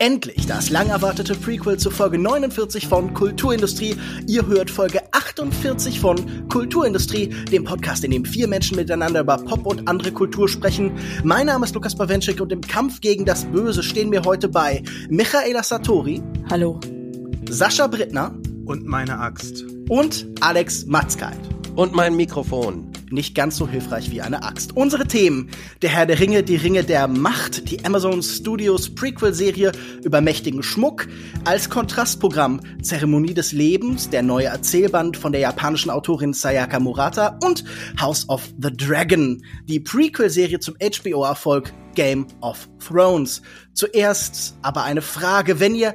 Endlich das lang erwartete Prequel zu Folge 49 von Kulturindustrie. Ihr hört Folge 48 von Kulturindustrie, dem Podcast, in dem vier Menschen miteinander über Pop und andere Kultur sprechen. Mein Name ist Lukas Bawenschik und im Kampf gegen das Böse stehen mir heute bei Michaela Satori. Hallo. Sascha Brittner. Und meine Axt. Und Alex Matzkeit. Und mein Mikrofon. Nicht ganz so hilfreich wie eine Axt. Unsere Themen: Der Herr der Ringe, die Ringe der Macht, die Amazon Studios Prequel-Serie über mächtigen Schmuck, als Kontrastprogramm Zeremonie des Lebens, der neue Erzählband von der japanischen Autorin Sayaka Murata und House of the Dragon, die Prequel-Serie zum HBO-Erfolg Game of Thrones. Zuerst aber eine Frage, wenn ihr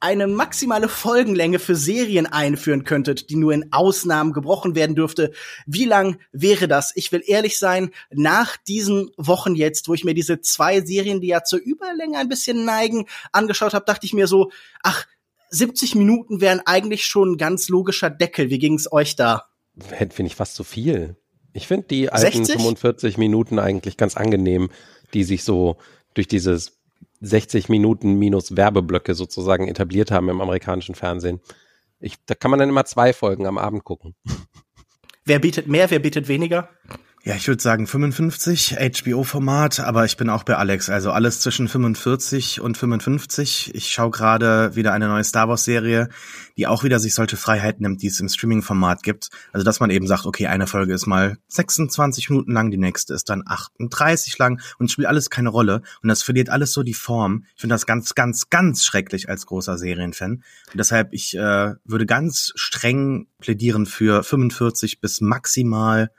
eine maximale Folgenlänge für Serien einführen könntet, die nur in Ausnahmen gebrochen werden dürfte, wie lang wäre das? Ich will ehrlich sein, nach diesen Wochen jetzt, wo ich mir diese zwei Serien, die ja zur Überlänge ein bisschen neigen, angeschaut habe, dachte ich mir so, ach, 70 Minuten wären eigentlich schon ein ganz logischer Deckel. Wie ging's euch da? Finde ich fast zu viel. Ich finde die alten 60? 45 Minuten eigentlich ganz angenehm, die sich so durch dieses 60 Minuten minus Werbeblöcke sozusagen etabliert haben im amerikanischen Fernsehen. Ich, da kann man dann immer zwei Folgen am Abend gucken. Wer bietet mehr, wer bietet weniger? Ja, ich würde sagen 55 HBO-Format, aber ich bin auch bei Alex, also alles zwischen 45 und 55. Ich schaue gerade wieder eine neue Star Wars-Serie, die auch wieder sich solche Freiheiten nimmt, die es im Streaming-Format gibt. Also dass man eben sagt, okay, eine Folge ist mal 26 Minuten lang, die nächste ist dann 38 lang und spielt alles keine Rolle und das verliert alles so die Form. Ich finde das ganz, ganz, ganz schrecklich als großer Serienfan. Und deshalb, ich äh, würde ganz streng plädieren für 45 bis maximal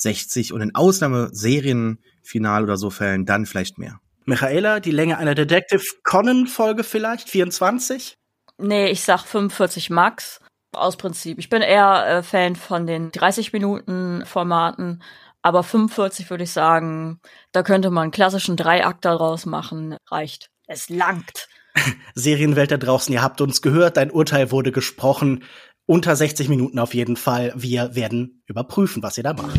60 und in Ausnahmeserienfinal oder so Fällen dann vielleicht mehr. Michaela, die Länge einer Detective Conan Folge vielleicht? 24? Nee, ich sag 45 Max. Aus Prinzip. Ich bin eher äh, Fan von den 30 Minuten Formaten, aber 45 würde ich sagen, da könnte man einen klassischen Dreiakt daraus machen. Reicht. Es langt. Serienwelt da draußen, ihr habt uns gehört, dein Urteil wurde gesprochen. Unter 60 Minuten auf jeden Fall. Wir werden überprüfen, was ihr da macht.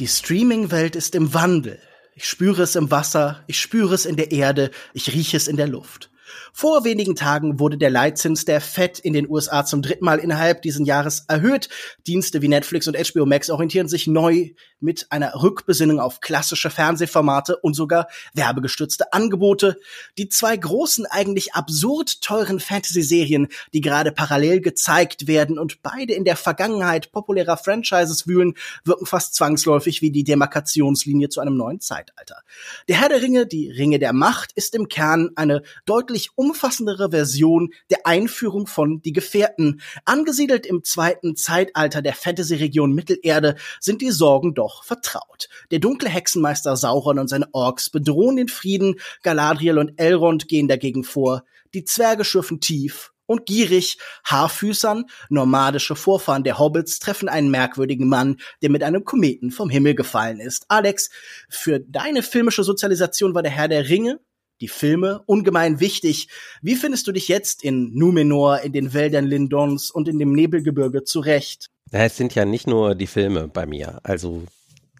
Die Streaming-Welt ist im Wandel. Ich spüre es im Wasser, ich spüre es in der Erde, ich rieche es in der Luft. Vor wenigen Tagen wurde der Leitzins der FED in den USA zum dritten Mal innerhalb dieses Jahres erhöht. Dienste wie Netflix und HBO Max orientieren sich neu mit einer Rückbesinnung auf klassische Fernsehformate und sogar werbegestützte Angebote. Die zwei großen, eigentlich absurd teuren Fantasy-Serien, die gerade parallel gezeigt werden und beide in der Vergangenheit populärer Franchises wühlen, wirken fast zwangsläufig wie die Demarkationslinie zu einem neuen Zeitalter. Der Herr der Ringe, die Ringe der Macht, ist im Kern eine deutlich umfassendere Version der Einführung von Die Gefährten. Angesiedelt im zweiten Zeitalter der Fantasy-Region Mittelerde sind die Sorgen doch vertraut. Der dunkle Hexenmeister Sauron und seine Orks bedrohen den Frieden, Galadriel und Elrond gehen dagegen vor, die Zwerge schürfen tief und gierig. Haarfüßern, nomadische Vorfahren der Hobbits, treffen einen merkwürdigen Mann, der mit einem Kometen vom Himmel gefallen ist. Alex, für deine filmische Sozialisation war der Herr der Ringe die Filme ungemein wichtig. Wie findest du dich jetzt in Numenor, in den Wäldern Lindons und in dem Nebelgebirge zurecht? Ja, es sind ja nicht nur die Filme bei mir. Also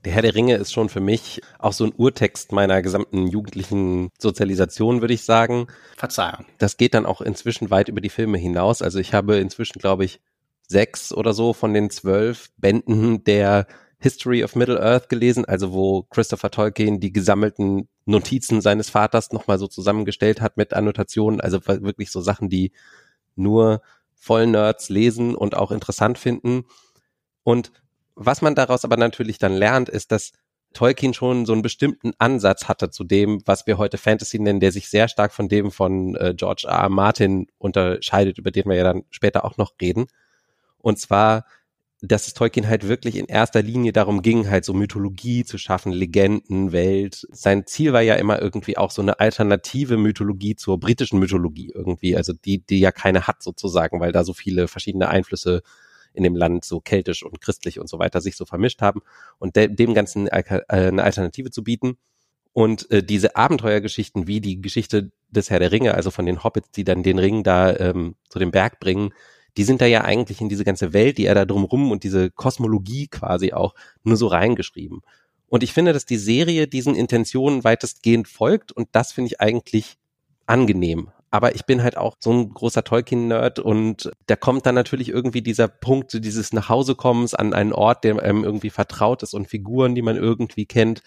der Herr der Ringe ist schon für mich auch so ein Urtext meiner gesamten jugendlichen Sozialisation, würde ich sagen. Verzeihung. Das geht dann auch inzwischen weit über die Filme hinaus. Also ich habe inzwischen, glaube ich, sechs oder so von den zwölf Bänden der History of Middle Earth gelesen, also wo Christopher Tolkien die gesammelten Notizen seines Vaters nochmal so zusammengestellt hat mit Annotationen, also wirklich so Sachen, die nur Vollnerds lesen und auch interessant finden. Und was man daraus aber natürlich dann lernt, ist, dass Tolkien schon so einen bestimmten Ansatz hatte zu dem, was wir heute Fantasy nennen, der sich sehr stark von dem von äh, George R. R. Martin unterscheidet, über den wir ja dann später auch noch reden. Und zwar dass es Tolkien halt wirklich in erster Linie darum ging, halt so Mythologie zu schaffen, Legenden, Welt. Sein Ziel war ja immer irgendwie auch so eine alternative Mythologie zur britischen Mythologie irgendwie, also die, die ja keine hat sozusagen, weil da so viele verschiedene Einflüsse in dem Land so keltisch und christlich und so weiter sich so vermischt haben und de dem Ganzen äh, eine Alternative zu bieten. Und äh, diese Abenteuergeschichten wie die Geschichte des Herr der Ringe, also von den Hobbits, die dann den Ring da ähm, zu dem Berg bringen, die sind da ja eigentlich in diese ganze Welt, die er da drumrum und diese Kosmologie quasi auch nur so reingeschrieben. Und ich finde, dass die Serie diesen Intentionen weitestgehend folgt und das finde ich eigentlich angenehm. Aber ich bin halt auch so ein großer Tolkien-Nerd und da kommt dann natürlich irgendwie dieser Punkt, so dieses Nachhausekommens an einen Ort, der einem irgendwie vertraut ist und Figuren, die man irgendwie kennt,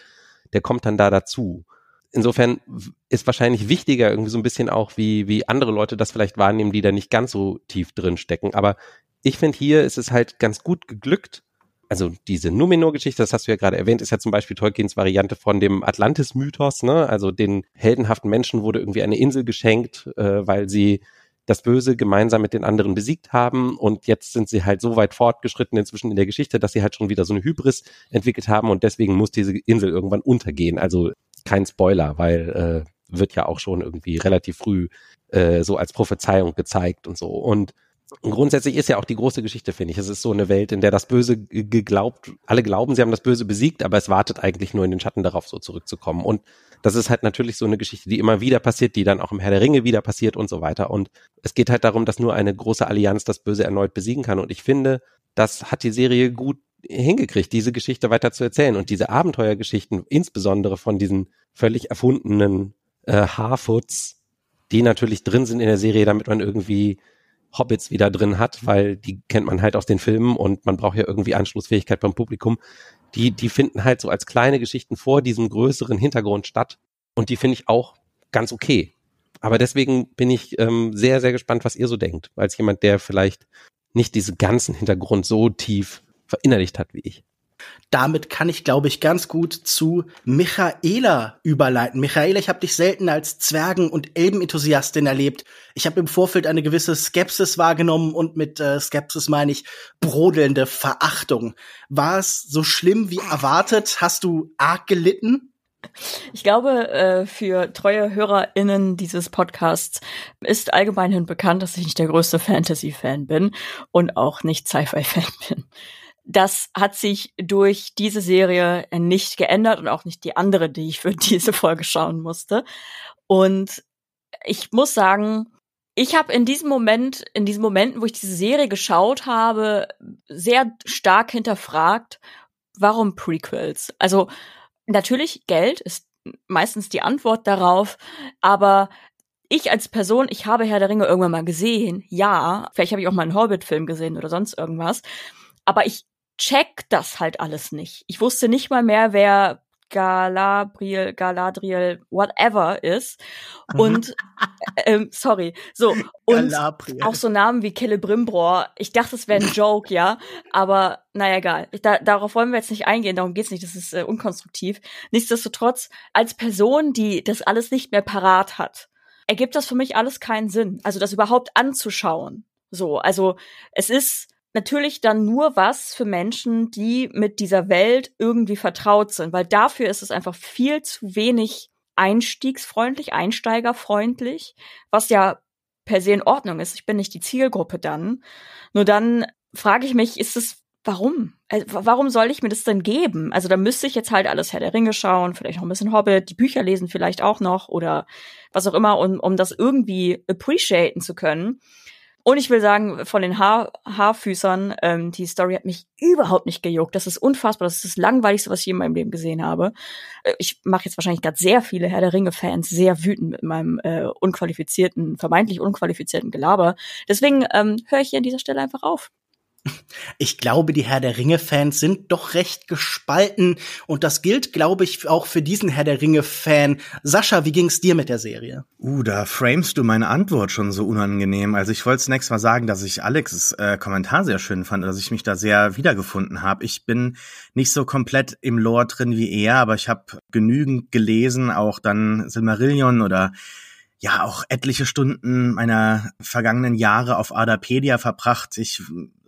der kommt dann da dazu. Insofern ist wahrscheinlich wichtiger irgendwie so ein bisschen auch, wie, wie andere Leute das vielleicht wahrnehmen, die da nicht ganz so tief drin stecken. Aber ich finde hier ist es halt ganz gut geglückt, also diese Numenor-Geschichte, das hast du ja gerade erwähnt, ist ja zum Beispiel Tolkiens Variante von dem Atlantis-Mythos, ne? Also den heldenhaften Menschen wurde irgendwie eine Insel geschenkt, äh, weil sie das Böse gemeinsam mit den anderen besiegt haben und jetzt sind sie halt so weit fortgeschritten inzwischen in der Geschichte, dass sie halt schon wieder so eine Hybris entwickelt haben und deswegen muss diese Insel irgendwann untergehen. Also kein Spoiler, weil äh, wird ja auch schon irgendwie relativ früh äh, so als Prophezeiung gezeigt und so. Und und grundsätzlich ist ja auch die große Geschichte, finde ich. Es ist so eine Welt, in der das Böse geglaubt, alle glauben, sie haben das Böse besiegt, aber es wartet eigentlich nur in den Schatten darauf, so zurückzukommen. Und das ist halt natürlich so eine Geschichte, die immer wieder passiert, die dann auch im Herr der Ringe wieder passiert und so weiter. Und es geht halt darum, dass nur eine große Allianz das Böse erneut besiegen kann. Und ich finde, das hat die Serie gut hingekriegt, diese Geschichte weiter zu erzählen. Und diese Abenteuergeschichten, insbesondere von diesen völlig erfundenen äh, Harfoots, die natürlich drin sind in der Serie, damit man irgendwie Hobbits wieder drin hat, weil die kennt man halt aus den Filmen und man braucht ja irgendwie Anschlussfähigkeit beim Publikum. Die, die finden halt so als kleine Geschichten vor diesem größeren Hintergrund statt und die finde ich auch ganz okay. Aber deswegen bin ich ähm, sehr, sehr gespannt, was ihr so denkt, als jemand, der vielleicht nicht diesen ganzen Hintergrund so tief verinnerlicht hat wie ich. Damit kann ich, glaube ich, ganz gut zu Michaela überleiten. Michaela, ich habe dich selten als Zwergen- und Elbenenthusiastin erlebt. Ich habe im Vorfeld eine gewisse Skepsis wahrgenommen und mit äh, Skepsis meine ich brodelnde Verachtung. War es so schlimm wie erwartet? Hast du arg gelitten? Ich glaube, äh, für treue HörerInnen dieses Podcasts ist allgemeinhin bekannt, dass ich nicht der größte Fantasy-Fan bin und auch nicht Sci-Fi-Fan bin. Das hat sich durch diese Serie nicht geändert und auch nicht die andere, die ich für diese Folge schauen musste. Und ich muss sagen, ich habe in diesem Moment, in diesen Momenten, wo ich diese Serie geschaut habe, sehr stark hinterfragt, warum Prequels? Also natürlich Geld ist meistens die Antwort darauf, aber ich als Person, ich habe Herr der Ringe irgendwann mal gesehen, ja, vielleicht habe ich auch mal einen Hobbit-Film gesehen oder sonst irgendwas, aber ich check das halt alles nicht. Ich wusste nicht mal mehr, wer Galabriel, Galadriel, whatever ist. Mhm. Und ähm, sorry, so und Galabriel. auch so Namen wie Celebrimbor. Ich dachte, es wäre ein Joke, ja, aber naja, egal. Da, darauf wollen wir jetzt nicht eingehen. Darum geht's nicht. Das ist äh, unkonstruktiv. Nichtsdestotrotz als Person, die das alles nicht mehr parat hat, ergibt das für mich alles keinen Sinn. Also das überhaupt anzuschauen. So, also es ist natürlich dann nur was für Menschen, die mit dieser Welt irgendwie vertraut sind, weil dafür ist es einfach viel zu wenig einstiegsfreundlich, einsteigerfreundlich, was ja per se in Ordnung ist. Ich bin nicht die Zielgruppe dann. Nur dann frage ich mich, ist es warum? Also, warum soll ich mir das denn geben? Also da müsste ich jetzt halt alles Herr der Ringe schauen, vielleicht noch ein bisschen Hobbit, die Bücher lesen vielleicht auch noch oder was auch immer, um, um das irgendwie appreciaten zu können. Und ich will sagen, von den Haar Haarfüßern, ähm, die Story hat mich überhaupt nicht gejuckt. Das ist unfassbar. Das ist das Langweiligste, was ich in meinem Leben gesehen habe. Äh, ich mache jetzt wahrscheinlich gerade sehr viele Herr der Ringe-Fans sehr wütend mit meinem äh, unqualifizierten, vermeintlich unqualifizierten Gelaber. Deswegen ähm, höre ich hier an dieser Stelle einfach auf. Ich glaube, die Herr der Ringe-Fans sind doch recht gespalten und das gilt, glaube ich, auch für diesen Herr der Ringe-Fan. Sascha, wie ging's dir mit der Serie? Uh, da framest du meine Antwort schon so unangenehm. Also ich wollte zunächst mal sagen, dass ich Alex' äh, Kommentar sehr schön fand, dass ich mich da sehr wiedergefunden habe. Ich bin nicht so komplett im Lore drin wie er, aber ich habe genügend gelesen, auch dann Silmarillion oder ja auch etliche Stunden meiner vergangenen Jahre auf Adapedia verbracht. Ich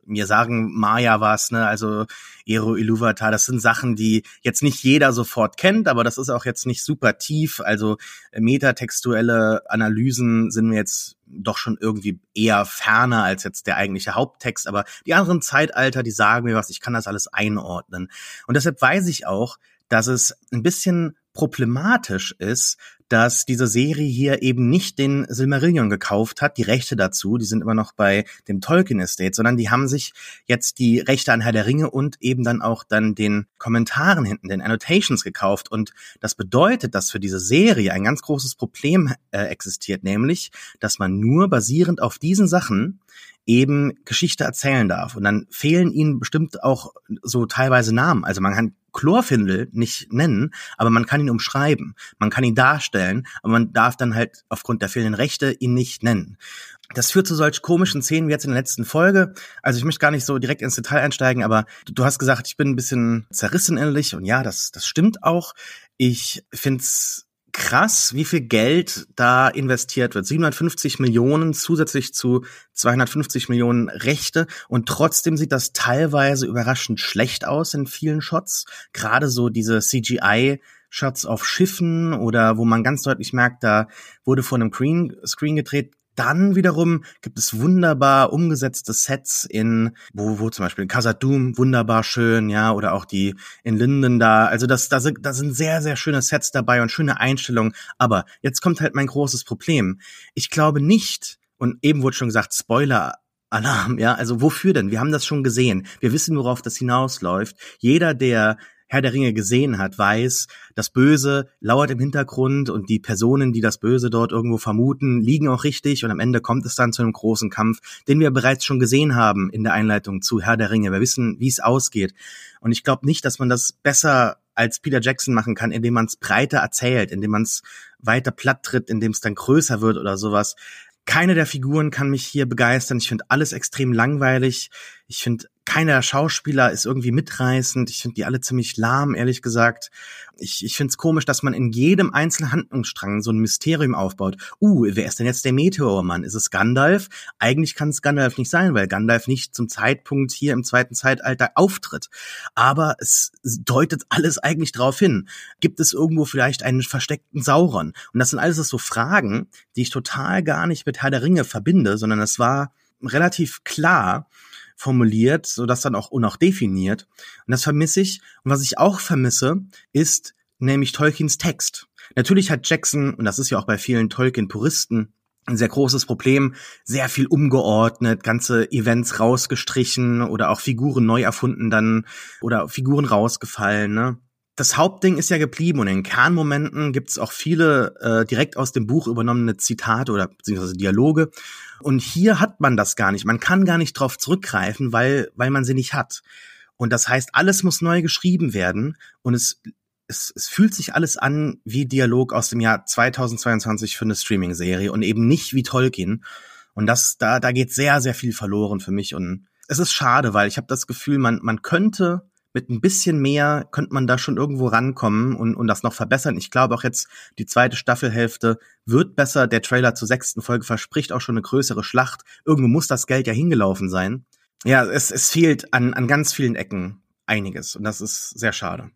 mir sagen Maya was, ne, also Ero Iluvatar, das sind Sachen, die jetzt nicht jeder sofort kennt, aber das ist auch jetzt nicht super tief, also äh, metatextuelle Analysen sind mir jetzt doch schon irgendwie eher ferner als jetzt der eigentliche Haupttext, aber die anderen Zeitalter, die sagen mir was, ich kann das alles einordnen. Und deshalb weiß ich auch, dass es ein bisschen problematisch ist, dass diese Serie hier eben nicht den Silmarillion gekauft hat, die Rechte dazu, die sind immer noch bei dem Tolkien Estate, sondern die haben sich jetzt die Rechte an Herr der Ringe und eben dann auch dann den Kommentaren hinten, den Annotations gekauft. Und das bedeutet, dass für diese Serie ein ganz großes Problem äh, existiert, nämlich, dass man nur basierend auf diesen Sachen eben Geschichte erzählen darf. Und dann fehlen ihnen bestimmt auch so teilweise Namen. Also man kann Chlorfindel nicht nennen, aber man kann ihn umschreiben. Man kann ihn darstellen, aber man darf dann halt aufgrund der fehlenden Rechte ihn nicht nennen. Das führt zu solch komischen Szenen wie jetzt in der letzten Folge. Also ich möchte gar nicht so direkt ins Detail einsteigen, aber du, hast gesagt, ich bin ein bisschen zerrissen innerlich und ja, das, das stimmt auch. Ich find's krass, wie viel Geld da investiert wird. 750 Millionen zusätzlich zu 250 Millionen Rechte und trotzdem sieht das teilweise überraschend schlecht aus in vielen Shots. Gerade so diese CGI Shots auf Schiffen oder wo man ganz deutlich merkt, da wurde vor einem Green Screen gedreht, dann wiederum gibt es wunderbar umgesetzte Sets in, wo, wo zum Beispiel in Casadum wunderbar schön, ja, oder auch die in Linden da. Also das, da sind, da sind sehr, sehr schöne Sets dabei und schöne Einstellungen. Aber jetzt kommt halt mein großes Problem. Ich glaube nicht, und eben wurde schon gesagt, Spoiler Alarm, ja, also wofür denn? Wir haben das schon gesehen. Wir wissen, worauf das hinausläuft. Jeder, der Herr der Ringe gesehen hat, weiß, das Böse lauert im Hintergrund und die Personen, die das Böse dort irgendwo vermuten, liegen auch richtig und am Ende kommt es dann zu einem großen Kampf, den wir bereits schon gesehen haben in der Einleitung zu Herr der Ringe. Wir wissen, wie es ausgeht. Und ich glaube nicht, dass man das besser als Peter Jackson machen kann, indem man es breiter erzählt, indem man es weiter platt tritt, indem es dann größer wird oder sowas. Keine der Figuren kann mich hier begeistern. Ich finde alles extrem langweilig. Ich finde keiner Schauspieler ist irgendwie mitreißend. Ich finde die alle ziemlich lahm, ehrlich gesagt. Ich, ich finde es komisch, dass man in jedem einzelnen Handlungsstrang so ein Mysterium aufbaut. Uh, wer ist denn jetzt der Meteormann? Ist es Gandalf? Eigentlich kann es Gandalf nicht sein, weil Gandalf nicht zum Zeitpunkt hier im zweiten Zeitalter auftritt. Aber es deutet alles eigentlich darauf hin. Gibt es irgendwo vielleicht einen versteckten Sauron? Und das sind alles so Fragen, die ich total gar nicht mit Herr der Ringe verbinde, sondern es war relativ klar, formuliert, so dass dann auch und auch definiert. Und das vermisse ich. Und was ich auch vermisse, ist nämlich Tolkiens Text. Natürlich hat Jackson, und das ist ja auch bei vielen Tolkien-Puristen, ein sehr großes Problem, sehr viel umgeordnet, ganze Events rausgestrichen oder auch Figuren neu erfunden dann oder Figuren rausgefallen. Ne? Das Hauptding ist ja geblieben und in Kernmomenten gibt's auch viele äh, direkt aus dem Buch übernommene Zitate oder beziehungsweise Dialoge. Und hier hat man das gar nicht. Man kann gar nicht drauf zurückgreifen, weil, weil man sie nicht hat. Und das heißt, alles muss neu geschrieben werden und es, es, es fühlt sich alles an wie Dialog aus dem Jahr 2022 für eine Streaming-Serie und eben nicht wie Tolkien. Und das, da, da geht sehr, sehr viel verloren für mich. Und es ist schade, weil ich habe das Gefühl, man, man könnte mit ein bisschen mehr könnte man da schon irgendwo rankommen und, und das noch verbessern. Ich glaube auch jetzt, die zweite Staffelhälfte wird besser. Der Trailer zur sechsten Folge verspricht auch schon eine größere Schlacht. Irgendwo muss das Geld ja hingelaufen sein. Ja, es, es fehlt an, an ganz vielen Ecken einiges und das ist sehr schade.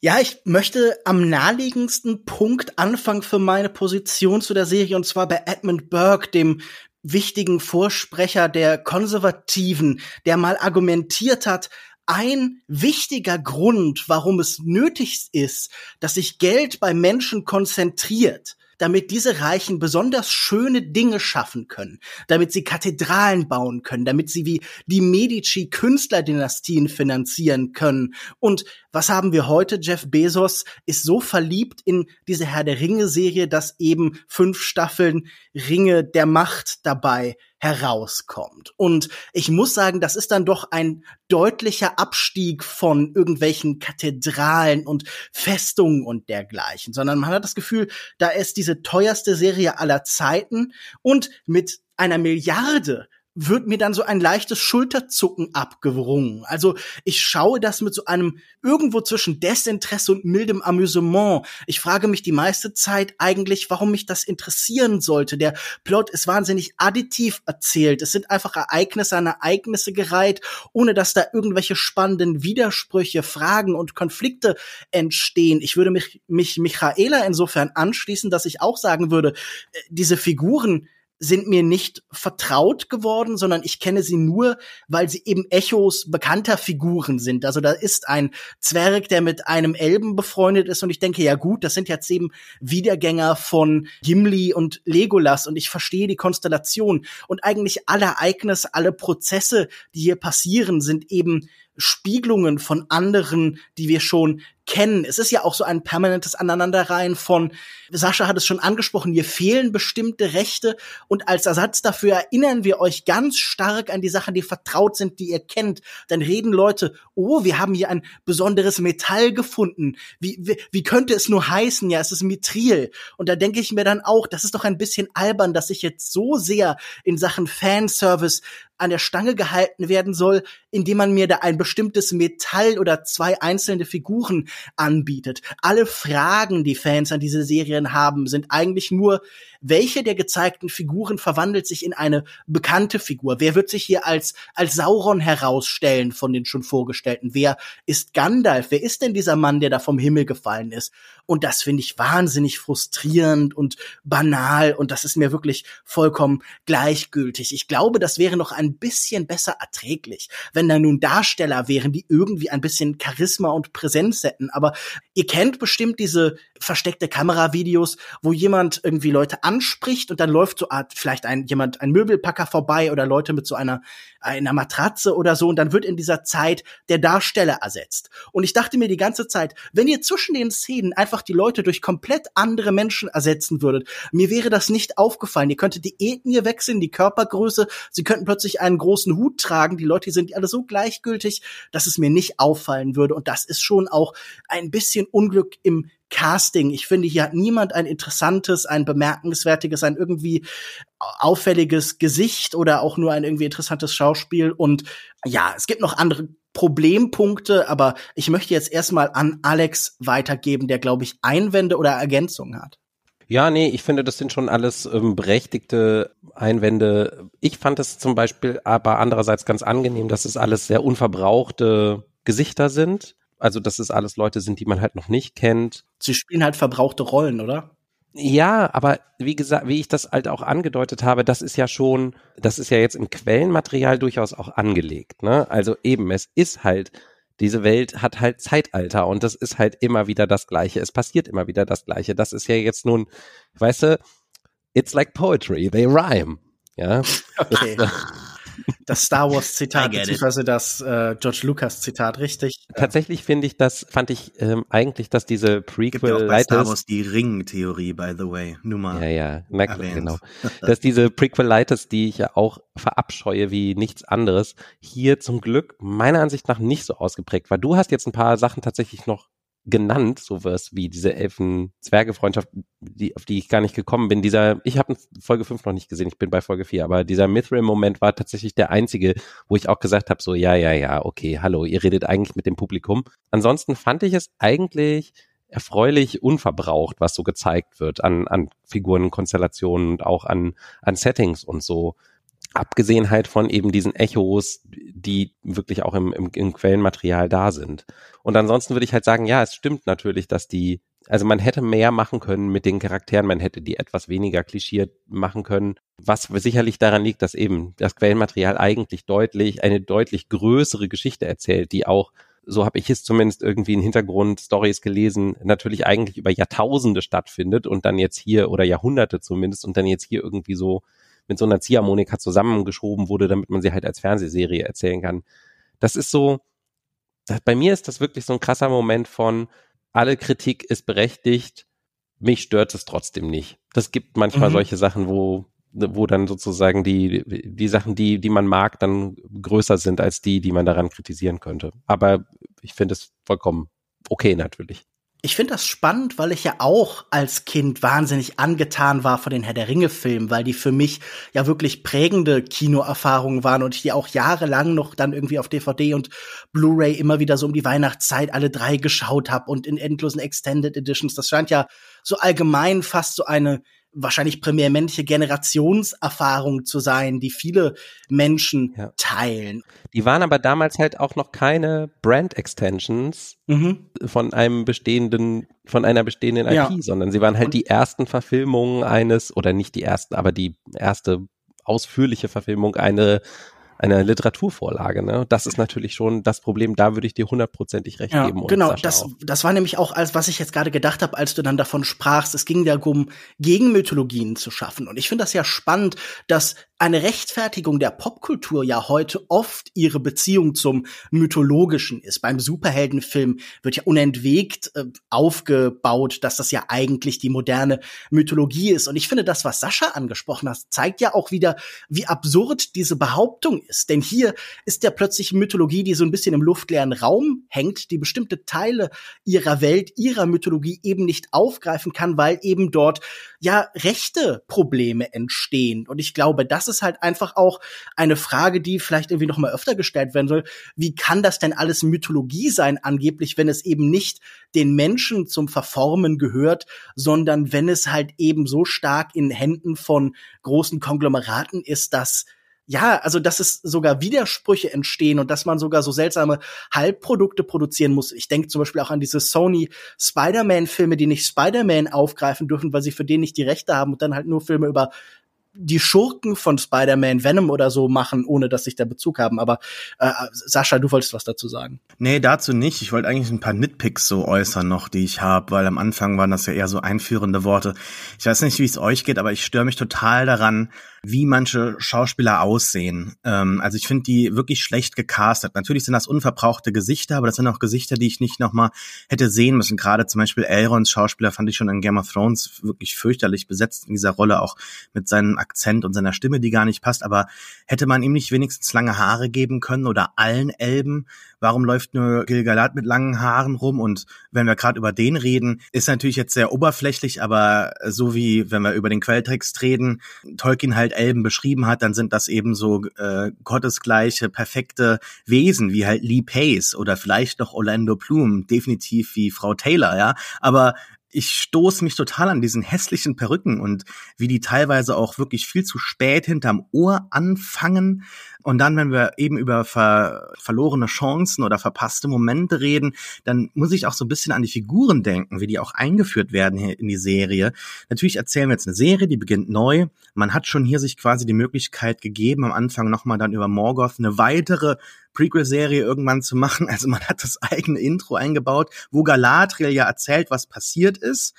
Ja, ich möchte am naheliegendsten Punkt anfangen für meine Position zu der Serie und zwar bei Edmund Burke, dem wichtigen Vorsprecher der Konservativen, der mal argumentiert hat, ein wichtiger Grund, warum es nötig ist, dass sich Geld bei Menschen konzentriert, damit diese Reichen besonders schöne Dinge schaffen können, damit sie Kathedralen bauen können, damit sie wie die Medici Künstlerdynastien finanzieren können. Und was haben wir heute? Jeff Bezos ist so verliebt in diese Herr der Ringe Serie, dass eben fünf Staffeln Ringe der Macht dabei herauskommt. Und ich muss sagen, das ist dann doch ein deutlicher Abstieg von irgendwelchen Kathedralen und Festungen und dergleichen, sondern man hat das Gefühl, da ist diese teuerste Serie aller Zeiten und mit einer Milliarde wird mir dann so ein leichtes Schulterzucken abgewrungen. Also ich schaue das mit so einem irgendwo zwischen Desinteresse und mildem Amüsement. Ich frage mich die meiste Zeit eigentlich, warum mich das interessieren sollte. Der Plot ist wahnsinnig additiv erzählt. Es sind einfach Ereignisse an Ereignisse gereiht, ohne dass da irgendwelche spannenden Widersprüche, Fragen und Konflikte entstehen. Ich würde mich, mich Michaela insofern anschließen, dass ich auch sagen würde, äh, diese Figuren sind mir nicht vertraut geworden, sondern ich kenne sie nur, weil sie eben Echos bekannter Figuren sind. Also da ist ein Zwerg, der mit einem Elben befreundet ist und ich denke, ja gut, das sind jetzt eben Wiedergänger von Gimli und Legolas und ich verstehe die Konstellation und eigentlich alle Ereignisse, alle Prozesse, die hier passieren, sind eben Spiegelungen von anderen, die wir schon kennen. Es ist ja auch so ein permanentes Aneinanderreihen von, Sascha hat es schon angesprochen, hier fehlen bestimmte Rechte und als Ersatz dafür erinnern wir euch ganz stark an die Sachen, die vertraut sind, die ihr kennt. Dann reden Leute, oh, wir haben hier ein besonderes Metall gefunden. Wie, wie, wie könnte es nur heißen? Ja, es ist Mithril. Und da denke ich mir dann auch, das ist doch ein bisschen albern, dass ich jetzt so sehr in Sachen Fanservice an der Stange gehalten werden soll, indem man mir da ein bestimmtes Metall oder zwei einzelne Figuren anbietet. Alle Fragen, die Fans an diese Serien haben, sind eigentlich nur, welche der gezeigten Figuren verwandelt sich in eine bekannte Figur? Wer wird sich hier als, als Sauron herausstellen von den schon vorgestellten? Wer ist Gandalf? Wer ist denn dieser Mann, der da vom Himmel gefallen ist? Und das finde ich wahnsinnig frustrierend und banal und das ist mir wirklich vollkommen gleichgültig. Ich glaube, das wäre noch ein bisschen besser erträglich, wenn da nun Darsteller wären, die irgendwie ein bisschen Charisma und Präsenz hätten. Aber ihr kennt bestimmt diese versteckte Kameravideos, wo jemand irgendwie Leute anspricht und dann läuft so Art vielleicht ein jemand ein Möbelpacker vorbei oder Leute mit so einer einer Matratze oder so und dann wird in dieser Zeit der Darsteller ersetzt. Und ich dachte mir die ganze Zeit, wenn ihr zwischen den Szenen einfach die Leute durch komplett andere Menschen ersetzen würdet, mir wäre das nicht aufgefallen. Ihr könntet die Ethnie wechseln, die Körpergröße, sie könnten plötzlich einen großen Hut tragen, die Leute sind alle so gleichgültig, dass es mir nicht auffallen würde und das ist schon auch ein bisschen Unglück im Casting. Ich finde, hier hat niemand ein interessantes, ein bemerkenswertiges, ein irgendwie auffälliges Gesicht oder auch nur ein irgendwie interessantes Schauspiel. Und ja, es gibt noch andere Problempunkte, aber ich möchte jetzt erstmal an Alex weitergeben, der, glaube ich, Einwände oder Ergänzungen hat. Ja, nee, ich finde, das sind schon alles ähm, berechtigte Einwände. Ich fand es zum Beispiel aber andererseits ganz angenehm, dass es alles sehr unverbrauchte Gesichter sind also, dass es alles Leute sind, die man halt noch nicht kennt. Sie spielen halt verbrauchte Rollen, oder? Ja, aber wie gesagt, wie ich das halt auch angedeutet habe, das ist ja schon, das ist ja jetzt im Quellenmaterial durchaus auch angelegt. Ne? Also eben, es ist halt, diese Welt hat halt Zeitalter und das ist halt immer wieder das Gleiche. Es passiert immer wieder das Gleiche. Das ist ja jetzt nun, weißt du, it's like poetry, they rhyme. Ja. Okay. das Star Wars Zitat beziehungsweise das äh, George Lucas Zitat, richtig? Tatsächlich finde ich das, fand ich ähm, eigentlich, dass diese Prequel Gibt ja bei Star Wars die Ring-Theorie, by the way, nur mal. Ja, ja, na, genau. dass diese Prequelitis, die ich ja auch verabscheue wie nichts anderes, hier zum Glück meiner Ansicht nach nicht so ausgeprägt war. Du hast jetzt ein paar Sachen tatsächlich noch genannt, sowas wie diese Elfen-Zwerge-Freundschaft, die, auf die ich gar nicht gekommen bin. Dieser, ich habe Folge 5 noch nicht gesehen, ich bin bei Folge 4, aber dieser Mithril-Moment war tatsächlich der einzige, wo ich auch gesagt habe, so, ja, ja, ja, okay, hallo, ihr redet eigentlich mit dem Publikum. Ansonsten fand ich es eigentlich erfreulich unverbraucht, was so gezeigt wird an, an Figuren, Konstellationen und auch an, an Settings und so. Abgesehen halt von eben diesen Echos, die wirklich auch im, im, im Quellenmaterial da sind. Und ansonsten würde ich halt sagen, ja, es stimmt natürlich, dass die, also man hätte mehr machen können mit den Charakteren, man hätte die etwas weniger klischiert machen können, was sicherlich daran liegt, dass eben das Quellenmaterial eigentlich deutlich, eine deutlich größere Geschichte erzählt, die auch so habe ich es zumindest irgendwie in Hintergrundstories gelesen, natürlich eigentlich über Jahrtausende stattfindet und dann jetzt hier oder Jahrhunderte zumindest und dann jetzt hier irgendwie so mit so einer Ziehharmonika zusammengeschoben wurde, damit man sie halt als Fernsehserie erzählen kann. Das ist so, das, bei mir ist das wirklich so ein krasser Moment von, alle Kritik ist berechtigt, mich stört es trotzdem nicht. Das gibt manchmal mhm. solche Sachen, wo, wo dann sozusagen die, die Sachen, die, die man mag, dann größer sind als die, die man daran kritisieren könnte. Aber ich finde es vollkommen okay natürlich. Ich finde das spannend, weil ich ja auch als Kind wahnsinnig angetan war von den Herr der Ringe-Filmen, weil die für mich ja wirklich prägende Kinoerfahrungen waren und ich die auch jahrelang noch dann irgendwie auf DVD und Blu-ray immer wieder so um die Weihnachtszeit alle drei geschaut habe und in endlosen Extended Editions. Das scheint ja so allgemein fast so eine wahrscheinlich primär männliche Generationserfahrung zu sein, die viele Menschen ja. teilen. Die waren aber damals halt auch noch keine Brand Extensions mhm. von einem bestehenden, von einer bestehenden IP, ja. sondern sie waren halt die ersten Verfilmungen eines, oder nicht die ersten, aber die erste ausführliche Verfilmung eine eine Literaturvorlage. Ne? Das ist natürlich schon das Problem, da würde ich dir hundertprozentig recht ja, geben. genau, das, das war nämlich auch, als was ich jetzt gerade gedacht habe, als du dann davon sprachst, es ging darum, Gegenmythologien zu schaffen. Und ich finde das ja spannend, dass eine Rechtfertigung der Popkultur ja heute oft ihre Beziehung zum Mythologischen ist. Beim Superheldenfilm wird ja unentwegt äh, aufgebaut, dass das ja eigentlich die moderne Mythologie ist. Und ich finde, das, was Sascha angesprochen hat, zeigt ja auch wieder, wie absurd diese Behauptung ist. Denn hier ist ja plötzlich Mythologie, die so ein bisschen im luftleeren Raum hängt, die bestimmte Teile ihrer Welt, ihrer Mythologie eben nicht aufgreifen kann, weil eben dort ja rechte Probleme entstehen. Und ich glaube, das das ist halt einfach auch eine Frage, die vielleicht irgendwie noch mal öfter gestellt werden soll. Wie kann das denn alles Mythologie sein, angeblich, wenn es eben nicht den Menschen zum Verformen gehört, sondern wenn es halt eben so stark in Händen von großen Konglomeraten ist, dass ja, also dass es sogar Widersprüche entstehen und dass man sogar so seltsame Halbprodukte produzieren muss. Ich denke zum Beispiel auch an diese Sony Spider-Man-Filme, die nicht Spider-Man aufgreifen dürfen, weil sie für den nicht die Rechte haben und dann halt nur Filme über die Schurken von Spider-Man Venom oder so machen, ohne dass sich da Bezug haben. Aber äh, Sascha, du wolltest was dazu sagen. Nee, dazu nicht. Ich wollte eigentlich ein paar Nitpicks so äußern noch, die ich habe, weil am Anfang waren das ja eher so einführende Worte. Ich weiß nicht, wie es euch geht, aber ich störe mich total daran, wie manche Schauspieler aussehen. Ähm, also ich finde die wirklich schlecht gecastet. Natürlich sind das unverbrauchte Gesichter, aber das sind auch Gesichter, die ich nicht nochmal hätte sehen müssen. Gerade zum Beispiel Elrons Schauspieler fand ich schon in Game of Thrones wirklich fürchterlich besetzt in dieser Rolle, auch mit seinem Akzent und seiner Stimme, die gar nicht passt. Aber hätte man ihm nicht wenigstens lange Haare geben können oder allen Elben? Warum läuft nur Gilgalad mit langen Haaren rum? Und wenn wir gerade über den reden, ist natürlich jetzt sehr oberflächlich, aber so wie wenn wir über den Quelltext reden, Tolkien halt Elben beschrieben hat, dann sind das eben so äh, gottesgleiche, perfekte Wesen, wie halt Lee Pace oder vielleicht noch Orlando Bloom, definitiv wie Frau Taylor, ja. Aber ich stoße mich total an diesen hässlichen Perücken und wie die teilweise auch wirklich viel zu spät hinterm Ohr anfangen. Und dann, wenn wir eben über ver verlorene Chancen oder verpasste Momente reden, dann muss ich auch so ein bisschen an die Figuren denken, wie die auch eingeführt werden hier in die Serie. Natürlich erzählen wir jetzt eine Serie, die beginnt neu. Man hat schon hier sich quasi die Möglichkeit gegeben, am Anfang nochmal dann über Morgoth eine weitere Prequel-Serie irgendwann zu machen. Also man hat das eigene Intro eingebaut, wo Galadriel ja erzählt, was passiert ist.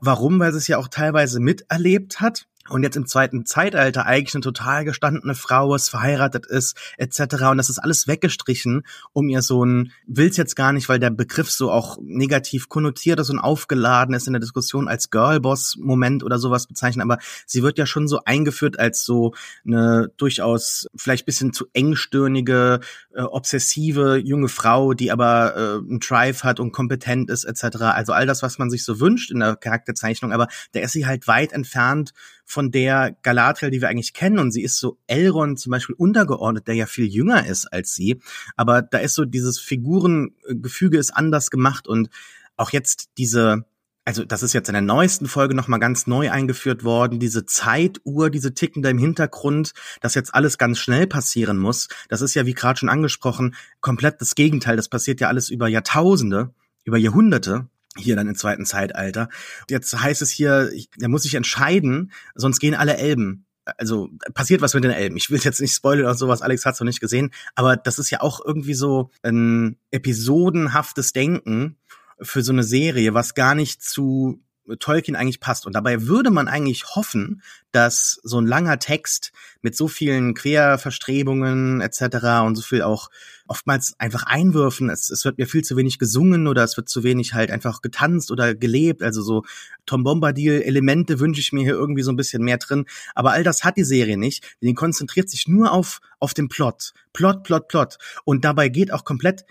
Warum? Weil sie es ja auch teilweise miterlebt hat und jetzt im zweiten Zeitalter eigentlich eine total gestandene Frau ist, verheiratet ist, etc. Und das ist alles weggestrichen, um ihr so ein, will's jetzt gar nicht, weil der Begriff so auch negativ konnotiert ist und aufgeladen ist in der Diskussion als Girlboss-Moment oder sowas bezeichnen, aber sie wird ja schon so eingeführt als so eine durchaus vielleicht bisschen zu engstirnige, äh, obsessive junge Frau, die aber äh, einen Drive hat und kompetent ist, etc. Also all das, was man sich so wünscht in der Charakterzeichnung, aber da ist sie halt weit entfernt von der Galadriel, die wir eigentlich kennen. Und sie ist so Elrond zum Beispiel untergeordnet, der ja viel jünger ist als sie. Aber da ist so dieses Figurengefüge ist anders gemacht und auch jetzt diese also das ist jetzt in der neuesten Folge nochmal ganz neu eingeführt worden, diese Zeituhr, diese Ticken da im Hintergrund, dass jetzt alles ganz schnell passieren muss. Das ist ja, wie gerade schon angesprochen, komplett das Gegenteil. Das passiert ja alles über Jahrtausende, über Jahrhunderte hier dann im zweiten Zeitalter. Jetzt heißt es hier, er muss sich entscheiden, sonst gehen alle Elben. Also passiert was mit den Elben. Ich will jetzt nicht spoilern oder sowas, Alex hat's noch nicht gesehen, aber das ist ja auch irgendwie so ein episodenhaftes Denken für so eine Serie, was gar nicht zu Tolkien eigentlich passt. Und dabei würde man eigentlich hoffen, dass so ein langer Text mit so vielen Querverstrebungen etc. und so viel auch oftmals einfach Einwürfen, es, es wird mir viel zu wenig gesungen oder es wird zu wenig halt einfach getanzt oder gelebt. Also so Tom Bombadil-Elemente wünsche ich mir hier irgendwie so ein bisschen mehr drin. Aber all das hat die Serie nicht. Die konzentriert sich nur auf, auf den Plot. Plot, Plot, Plot. Und dabei geht auch komplett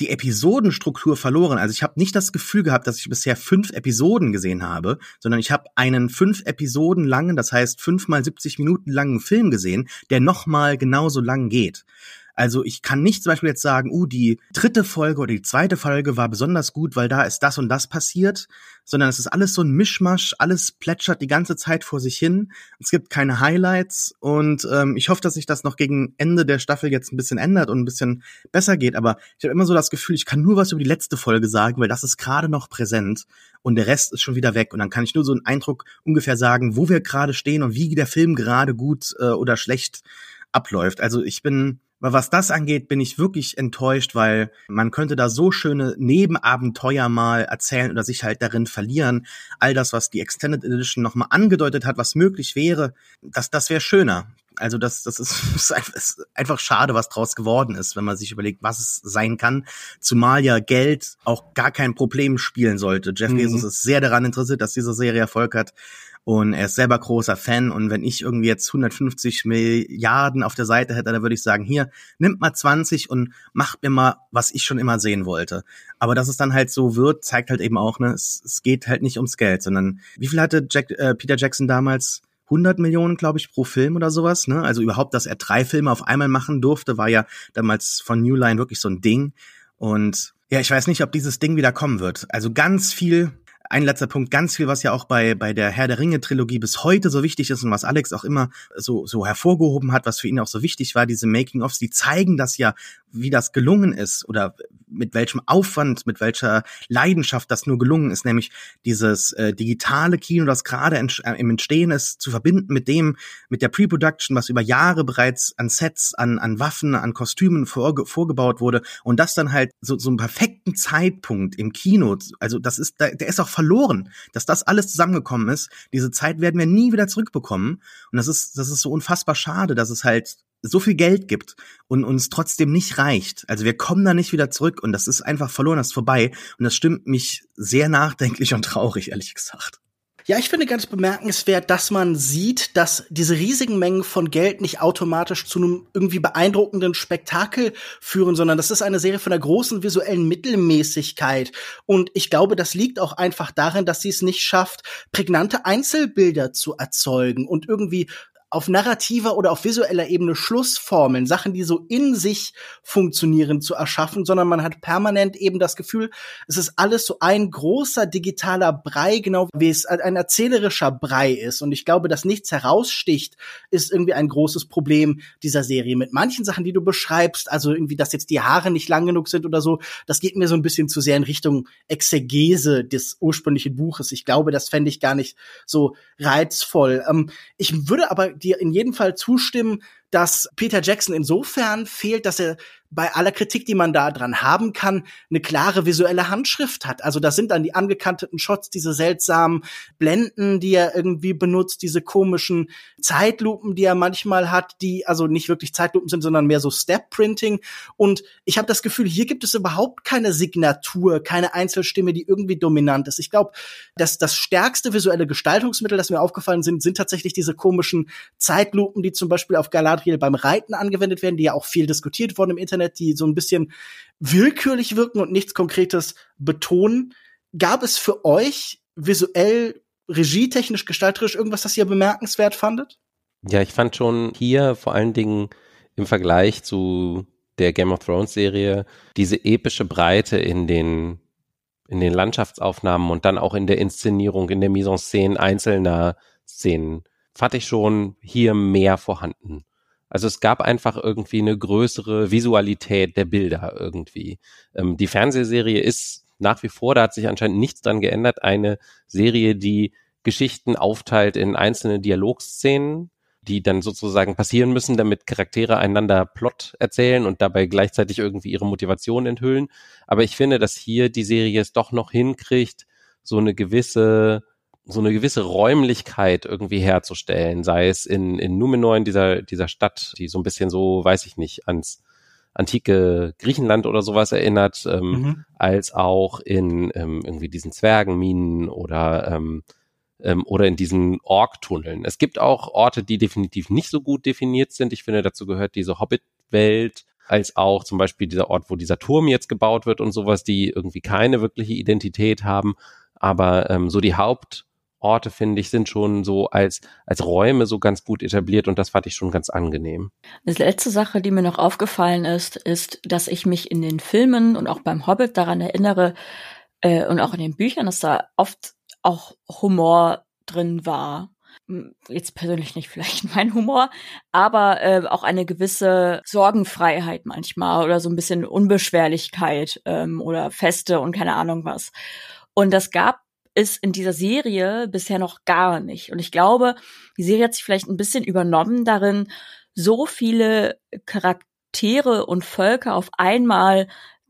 die Episodenstruktur verloren. Also ich habe nicht das Gefühl gehabt, dass ich bisher fünf Episoden gesehen habe, sondern ich habe einen fünf Episoden langen, das heißt fünf mal 70 Minuten langen Film gesehen, der nochmal genauso lang geht. Also ich kann nicht zum Beispiel jetzt sagen, uh, die dritte Folge oder die zweite Folge war besonders gut, weil da ist das und das passiert, sondern es ist alles so ein Mischmasch, alles plätschert die ganze Zeit vor sich hin. Es gibt keine Highlights und ähm, ich hoffe, dass sich das noch gegen Ende der Staffel jetzt ein bisschen ändert und ein bisschen besser geht. Aber ich habe immer so das Gefühl, ich kann nur was über die letzte Folge sagen, weil das ist gerade noch präsent und der Rest ist schon wieder weg. Und dann kann ich nur so einen Eindruck ungefähr sagen, wo wir gerade stehen und wie der Film gerade gut äh, oder schlecht abläuft. Also ich bin aber was das angeht, bin ich wirklich enttäuscht, weil man könnte da so schöne Nebenabenteuer mal erzählen oder sich halt darin verlieren. All das, was die Extended Edition nochmal angedeutet hat, was möglich wäre, das, das wäre schöner. Also das, das ist, ist einfach schade, was draus geworden ist, wenn man sich überlegt, was es sein kann. Zumal ja Geld auch gar kein Problem spielen sollte. Jeff mhm. Bezos ist sehr daran interessiert, dass diese Serie Erfolg hat. Und er ist selber großer Fan. Und wenn ich irgendwie jetzt 150 Milliarden auf der Seite hätte, dann würde ich sagen, hier, nimmt mal 20 und macht mir mal, was ich schon immer sehen wollte. Aber dass es dann halt so wird, zeigt halt eben auch, ne, es, es geht halt nicht ums Geld, sondern wie viel hatte Jack, äh, Peter Jackson damals? 100 Millionen, glaube ich, pro Film oder sowas. Ne? Also überhaupt, dass er drei Filme auf einmal machen durfte, war ja damals von New Line wirklich so ein Ding. Und ja, ich weiß nicht, ob dieses Ding wieder kommen wird. Also ganz viel ein letzter Punkt, ganz viel, was ja auch bei, bei der Herr der Ringe Trilogie bis heute so wichtig ist und was Alex auch immer so, so hervorgehoben hat, was für ihn auch so wichtig war, diese Making-ofs, die zeigen das ja, wie das gelungen ist oder mit welchem Aufwand, mit welcher Leidenschaft das nur gelungen ist, nämlich dieses äh, digitale Kino, das gerade äh, im Entstehen ist, zu verbinden mit dem, mit der Pre-Production, was über Jahre bereits an Sets, an, an Waffen, an Kostümen vorge vorgebaut wurde und das dann halt so, so einen perfekten Zeitpunkt im Kino, also das ist, der, der ist auch verloren, dass das alles zusammengekommen ist. Diese Zeit werden wir nie wieder zurückbekommen. Und das ist, das ist so unfassbar schade, dass es halt so viel Geld gibt und uns trotzdem nicht reicht. Also wir kommen da nicht wieder zurück und das ist einfach verloren, das ist vorbei. Und das stimmt mich sehr nachdenklich und traurig, ehrlich gesagt. Ja, ich finde ganz bemerkenswert, dass man sieht, dass diese riesigen Mengen von Geld nicht automatisch zu einem irgendwie beeindruckenden Spektakel führen, sondern das ist eine Serie von einer großen visuellen Mittelmäßigkeit. Und ich glaube, das liegt auch einfach darin, dass sie es nicht schafft, prägnante Einzelbilder zu erzeugen und irgendwie auf narrativer oder auf visueller Ebene Schlussformeln, Sachen, die so in sich funktionieren, zu erschaffen, sondern man hat permanent eben das Gefühl, es ist alles so ein großer digitaler Brei, genau wie es ein erzählerischer Brei ist. Und ich glaube, dass nichts heraussticht, ist irgendwie ein großes Problem dieser Serie. Mit manchen Sachen, die du beschreibst, also irgendwie, dass jetzt die Haare nicht lang genug sind oder so, das geht mir so ein bisschen zu sehr in Richtung Exegese des ursprünglichen Buches. Ich glaube, das fände ich gar nicht so reizvoll. Ähm, ich würde aber dir in jedem Fall zustimmen, dass Peter Jackson insofern fehlt, dass er bei aller Kritik, die man da dran haben kann, eine klare visuelle Handschrift hat. Also das sind dann die angekanteten Shots, diese seltsamen Blenden, die er irgendwie benutzt, diese komischen Zeitlupen, die er manchmal hat, die also nicht wirklich Zeitlupen sind, sondern mehr so Step-Printing. Und ich habe das Gefühl, hier gibt es überhaupt keine Signatur, keine Einzelstimme, die irgendwie dominant ist. Ich glaube, dass das stärkste visuelle Gestaltungsmittel, das mir aufgefallen sind, sind tatsächlich diese komischen Zeitlupen, die zum Beispiel auf Galadriel beim Reiten angewendet werden, die ja auch viel diskutiert wurden im Internet die so ein bisschen willkürlich wirken und nichts Konkretes betonen. Gab es für euch visuell, regietechnisch, gestalterisch irgendwas, das ihr bemerkenswert fandet? Ja, ich fand schon hier vor allen Dingen im Vergleich zu der Game of Thrones Serie diese epische Breite in den in den Landschaftsaufnahmen und dann auch in der Inszenierung, in der Mise en Scène einzelner Szenen, fand ich schon hier mehr vorhanden. Also es gab einfach irgendwie eine größere Visualität der Bilder irgendwie. Ähm, die Fernsehserie ist nach wie vor, da hat sich anscheinend nichts dran geändert, eine Serie, die Geschichten aufteilt in einzelne Dialogszenen, die dann sozusagen passieren müssen, damit Charaktere einander Plot erzählen und dabei gleichzeitig irgendwie ihre Motivation enthüllen. Aber ich finde, dass hier die Serie es doch noch hinkriegt, so eine gewisse so eine gewisse Räumlichkeit irgendwie herzustellen, sei es in, in Numenor, in dieser, dieser Stadt, die so ein bisschen so, weiß ich nicht, ans antike Griechenland oder sowas erinnert, ähm, mhm. als auch in ähm, irgendwie diesen Zwergenminen oder ähm, ähm, oder in diesen Ork-Tunneln. Es gibt auch Orte, die definitiv nicht so gut definiert sind. Ich finde, dazu gehört diese Hobbit-Welt, als auch zum Beispiel dieser Ort, wo dieser Turm jetzt gebaut wird und sowas, die irgendwie keine wirkliche Identität haben. Aber ähm, so die Haupt Orte, finde ich, sind schon so als, als Räume so ganz gut etabliert und das fand ich schon ganz angenehm. Die letzte Sache, die mir noch aufgefallen ist, ist, dass ich mich in den Filmen und auch beim Hobbit daran erinnere äh, und auch in den Büchern, dass da oft auch Humor drin war. Jetzt persönlich nicht vielleicht mein Humor, aber äh, auch eine gewisse Sorgenfreiheit manchmal oder so ein bisschen Unbeschwerlichkeit ähm, oder Feste und keine Ahnung was. Und das gab ist in dieser Serie bisher noch gar nicht. Und ich glaube, die Serie hat sich vielleicht ein bisschen übernommen darin, so viele Charaktere und Völker auf einmal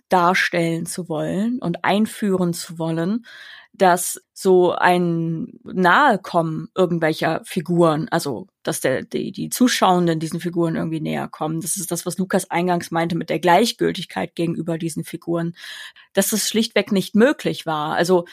darstellen zu wollen und einführen zu wollen, dass so ein Nahekommen irgendwelcher Figuren, also dass der, die, die Zuschauenden diesen Figuren irgendwie näher kommen. Das ist das, was Lukas eingangs meinte mit der Gleichgültigkeit gegenüber diesen Figuren, dass das schlichtweg nicht möglich war. Also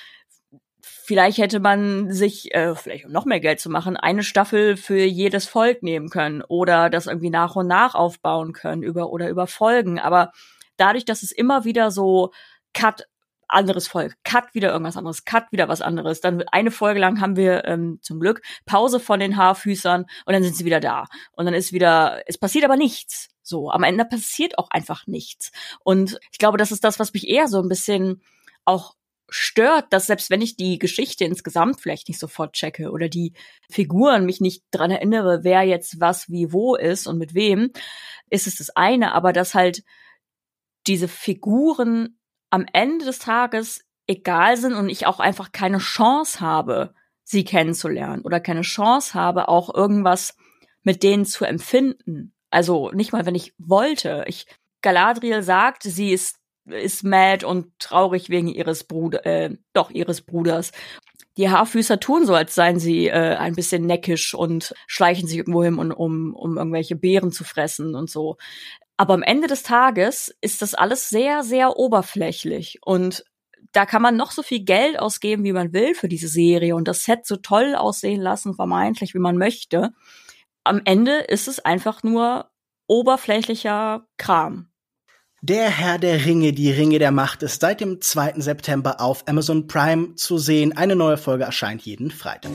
vielleicht hätte man sich, äh, vielleicht um noch mehr Geld zu machen, eine Staffel für jedes Volk nehmen können oder das irgendwie nach und nach aufbauen können über oder über Folgen. Aber dadurch, dass es immer wieder so Cut anderes Volk, Cut wieder irgendwas anderes, Cut wieder was anderes. Dann eine Folge lang haben wir ähm, zum Glück Pause von den Haarfüßern und dann sind sie wieder da. Und dann ist wieder, es passiert aber nichts. So, am Ende passiert auch einfach nichts. Und ich glaube, das ist das, was mich eher so ein bisschen auch stört, dass selbst wenn ich die Geschichte insgesamt vielleicht nicht sofort checke oder die Figuren mich nicht dran erinnere, wer jetzt was wie wo ist und mit wem, ist es das eine, aber dass halt diese Figuren am Ende des Tages egal sind und ich auch einfach keine Chance habe, sie kennenzulernen oder keine Chance habe, auch irgendwas mit denen zu empfinden. Also nicht mal, wenn ich wollte. Ich Galadriel sagt, sie ist ist mad und traurig wegen ihres Bruder, äh, doch ihres Bruders. Die Haarfüßer tun so, als seien sie äh, ein bisschen neckisch und schleichen sich irgendwo hin, um, um, um irgendwelche Beeren zu fressen und so. Aber am Ende des Tages ist das alles sehr, sehr oberflächlich und da kann man noch so viel Geld ausgeben, wie man will für diese Serie und das Set so toll aussehen lassen, vermeintlich, wie man möchte. Am Ende ist es einfach nur oberflächlicher Kram. Der Herr der Ringe, die Ringe der Macht ist seit dem 2. September auf Amazon Prime zu sehen. Eine neue Folge erscheint jeden Freitag.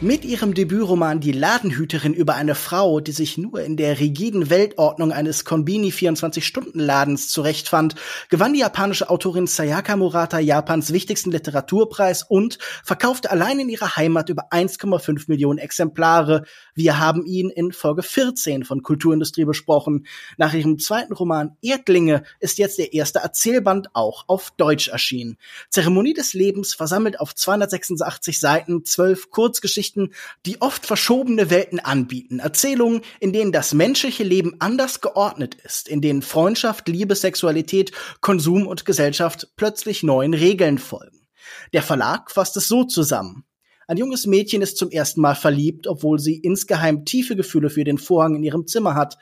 Mit ihrem Debütroman Die Ladenhüterin über eine Frau, die sich nur in der rigiden Weltordnung eines Konbini 24-Stunden-Ladens zurechtfand, gewann die japanische Autorin Sayaka Murata Japans wichtigsten Literaturpreis und verkaufte allein in ihrer Heimat über 1,5 Millionen Exemplare. Wir haben ihn in Folge 14 von Kulturindustrie besprochen. Nach ihrem zweiten Roman Erdlinge ist jetzt der erste Erzählband auch auf Deutsch erschienen. Zeremonie des Lebens versammelt auf 286 Seiten zwölf Kurzgeschichten Geschichten, die oft verschobene Welten anbieten. Erzählungen, in denen das menschliche Leben anders geordnet ist, in denen Freundschaft, Liebe, Sexualität, Konsum und Gesellschaft plötzlich neuen Regeln folgen. Der Verlag fasst es so zusammen. Ein junges Mädchen ist zum ersten Mal verliebt, obwohl sie insgeheim tiefe Gefühle für den Vorhang in ihrem Zimmer hat.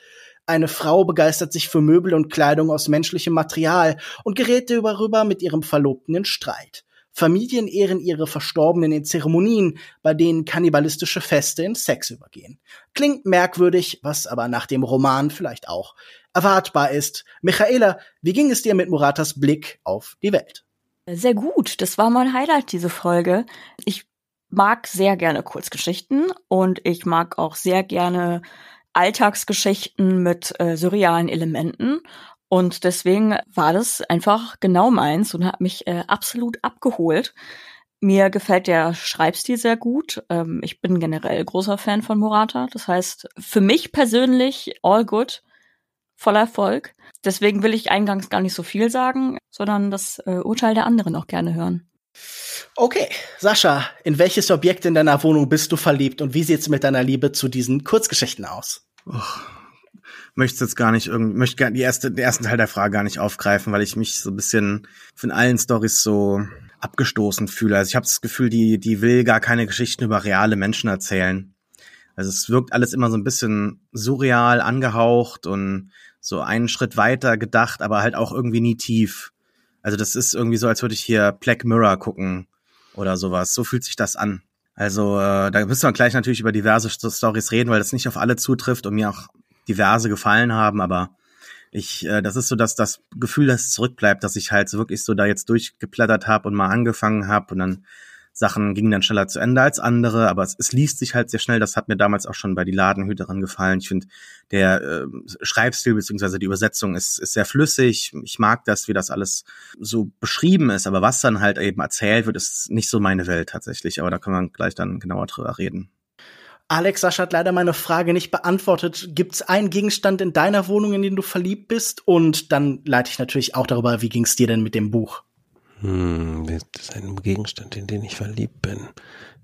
Eine Frau begeistert sich für Möbel und Kleidung aus menschlichem Material und gerät darüber mit ihrem Verlobten in Streit. Familien ehren ihre Verstorbenen in Zeremonien, bei denen kannibalistische Feste in Sex übergehen. Klingt merkwürdig, was aber nach dem Roman vielleicht auch erwartbar ist. Michaela, wie ging es dir mit Muratas Blick auf die Welt? Sehr gut, das war mein Highlight, diese Folge. Ich mag sehr gerne Kurzgeschichten und ich mag auch sehr gerne Alltagsgeschichten mit äh, surrealen Elementen. Und deswegen war das einfach genau meins und hat mich äh, absolut abgeholt. Mir gefällt der Schreibstil sehr gut. Ähm, ich bin generell großer Fan von Murata. Das heißt, für mich persönlich all good, voller Erfolg. Deswegen will ich eingangs gar nicht so viel sagen, sondern das äh, Urteil der anderen auch gerne hören. Okay, Sascha, in welches Objekt in deiner Wohnung bist du verliebt und wie sieht's mit deiner Liebe zu diesen Kurzgeschichten aus? Oh, möchte jetzt gar nicht irgendwie, möchte die erste, den ersten Teil der Frage gar nicht aufgreifen, weil ich mich so ein bisschen von allen Stories so abgestoßen fühle. Also ich habe das Gefühl, die, die will gar keine Geschichten über reale Menschen erzählen. Also es wirkt alles immer so ein bisschen surreal angehaucht und so einen Schritt weiter gedacht, aber halt auch irgendwie nie tief. Also das ist irgendwie so, als würde ich hier Black Mirror gucken oder sowas. So fühlt sich das an. Also äh, da müssen wir gleich natürlich über diverse Stories reden, weil das nicht auf alle zutrifft und mir auch diverse gefallen haben, aber Ich, äh, das ist so, dass das Gefühl, das zurückbleibt, dass ich halt wirklich so da jetzt durchgeblättert habe und mal angefangen habe und dann Sachen gingen dann schneller zu Ende als andere, aber es, es liest sich halt sehr schnell. Das hat mir damals auch schon bei die Ladenhüterin gefallen. Ich finde, der äh, Schreibstil beziehungsweise die Übersetzung ist, ist sehr flüssig. Ich mag das, wie das alles so beschrieben ist, aber was dann halt eben erzählt wird, ist nicht so meine Welt tatsächlich. Aber da können wir gleich dann genauer drüber reden. Alex Sascha hat leider meine Frage nicht beantwortet. Gibt es einen Gegenstand in deiner Wohnung, in den du verliebt bist? Und dann leite ich natürlich auch darüber, wie ging es dir denn mit dem Buch? Hm, das ist ein Gegenstand, in den ich verliebt bin.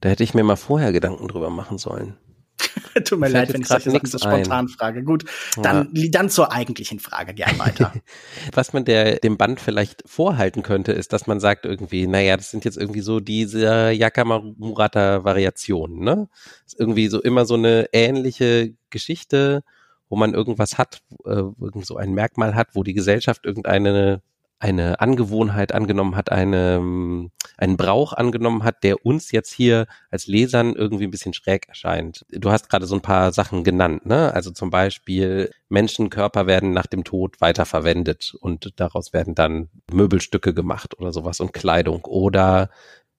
Da hätte ich mir mal vorher Gedanken drüber machen sollen. Tut mir leid, wenn ich solche Sachen so spontan ein. frage. Gut, dann, ja. dann zur eigentlichen Frage gern weiter. Was man der, dem Band vielleicht vorhalten könnte, ist, dass man sagt irgendwie, naja, das sind jetzt irgendwie so diese Yakamurata-Variationen, ne? Ist irgendwie so immer so eine ähnliche Geschichte, wo man irgendwas hat, äh, irgend so ein Merkmal hat, wo die Gesellschaft irgendeine eine Angewohnheit angenommen hat, eine, einen Brauch angenommen hat, der uns jetzt hier als Lesern irgendwie ein bisschen schräg erscheint. Du hast gerade so ein paar Sachen genannt, ne? Also zum Beispiel Menschenkörper werden nach dem Tod weiterverwendet und daraus werden dann Möbelstücke gemacht oder sowas und Kleidung oder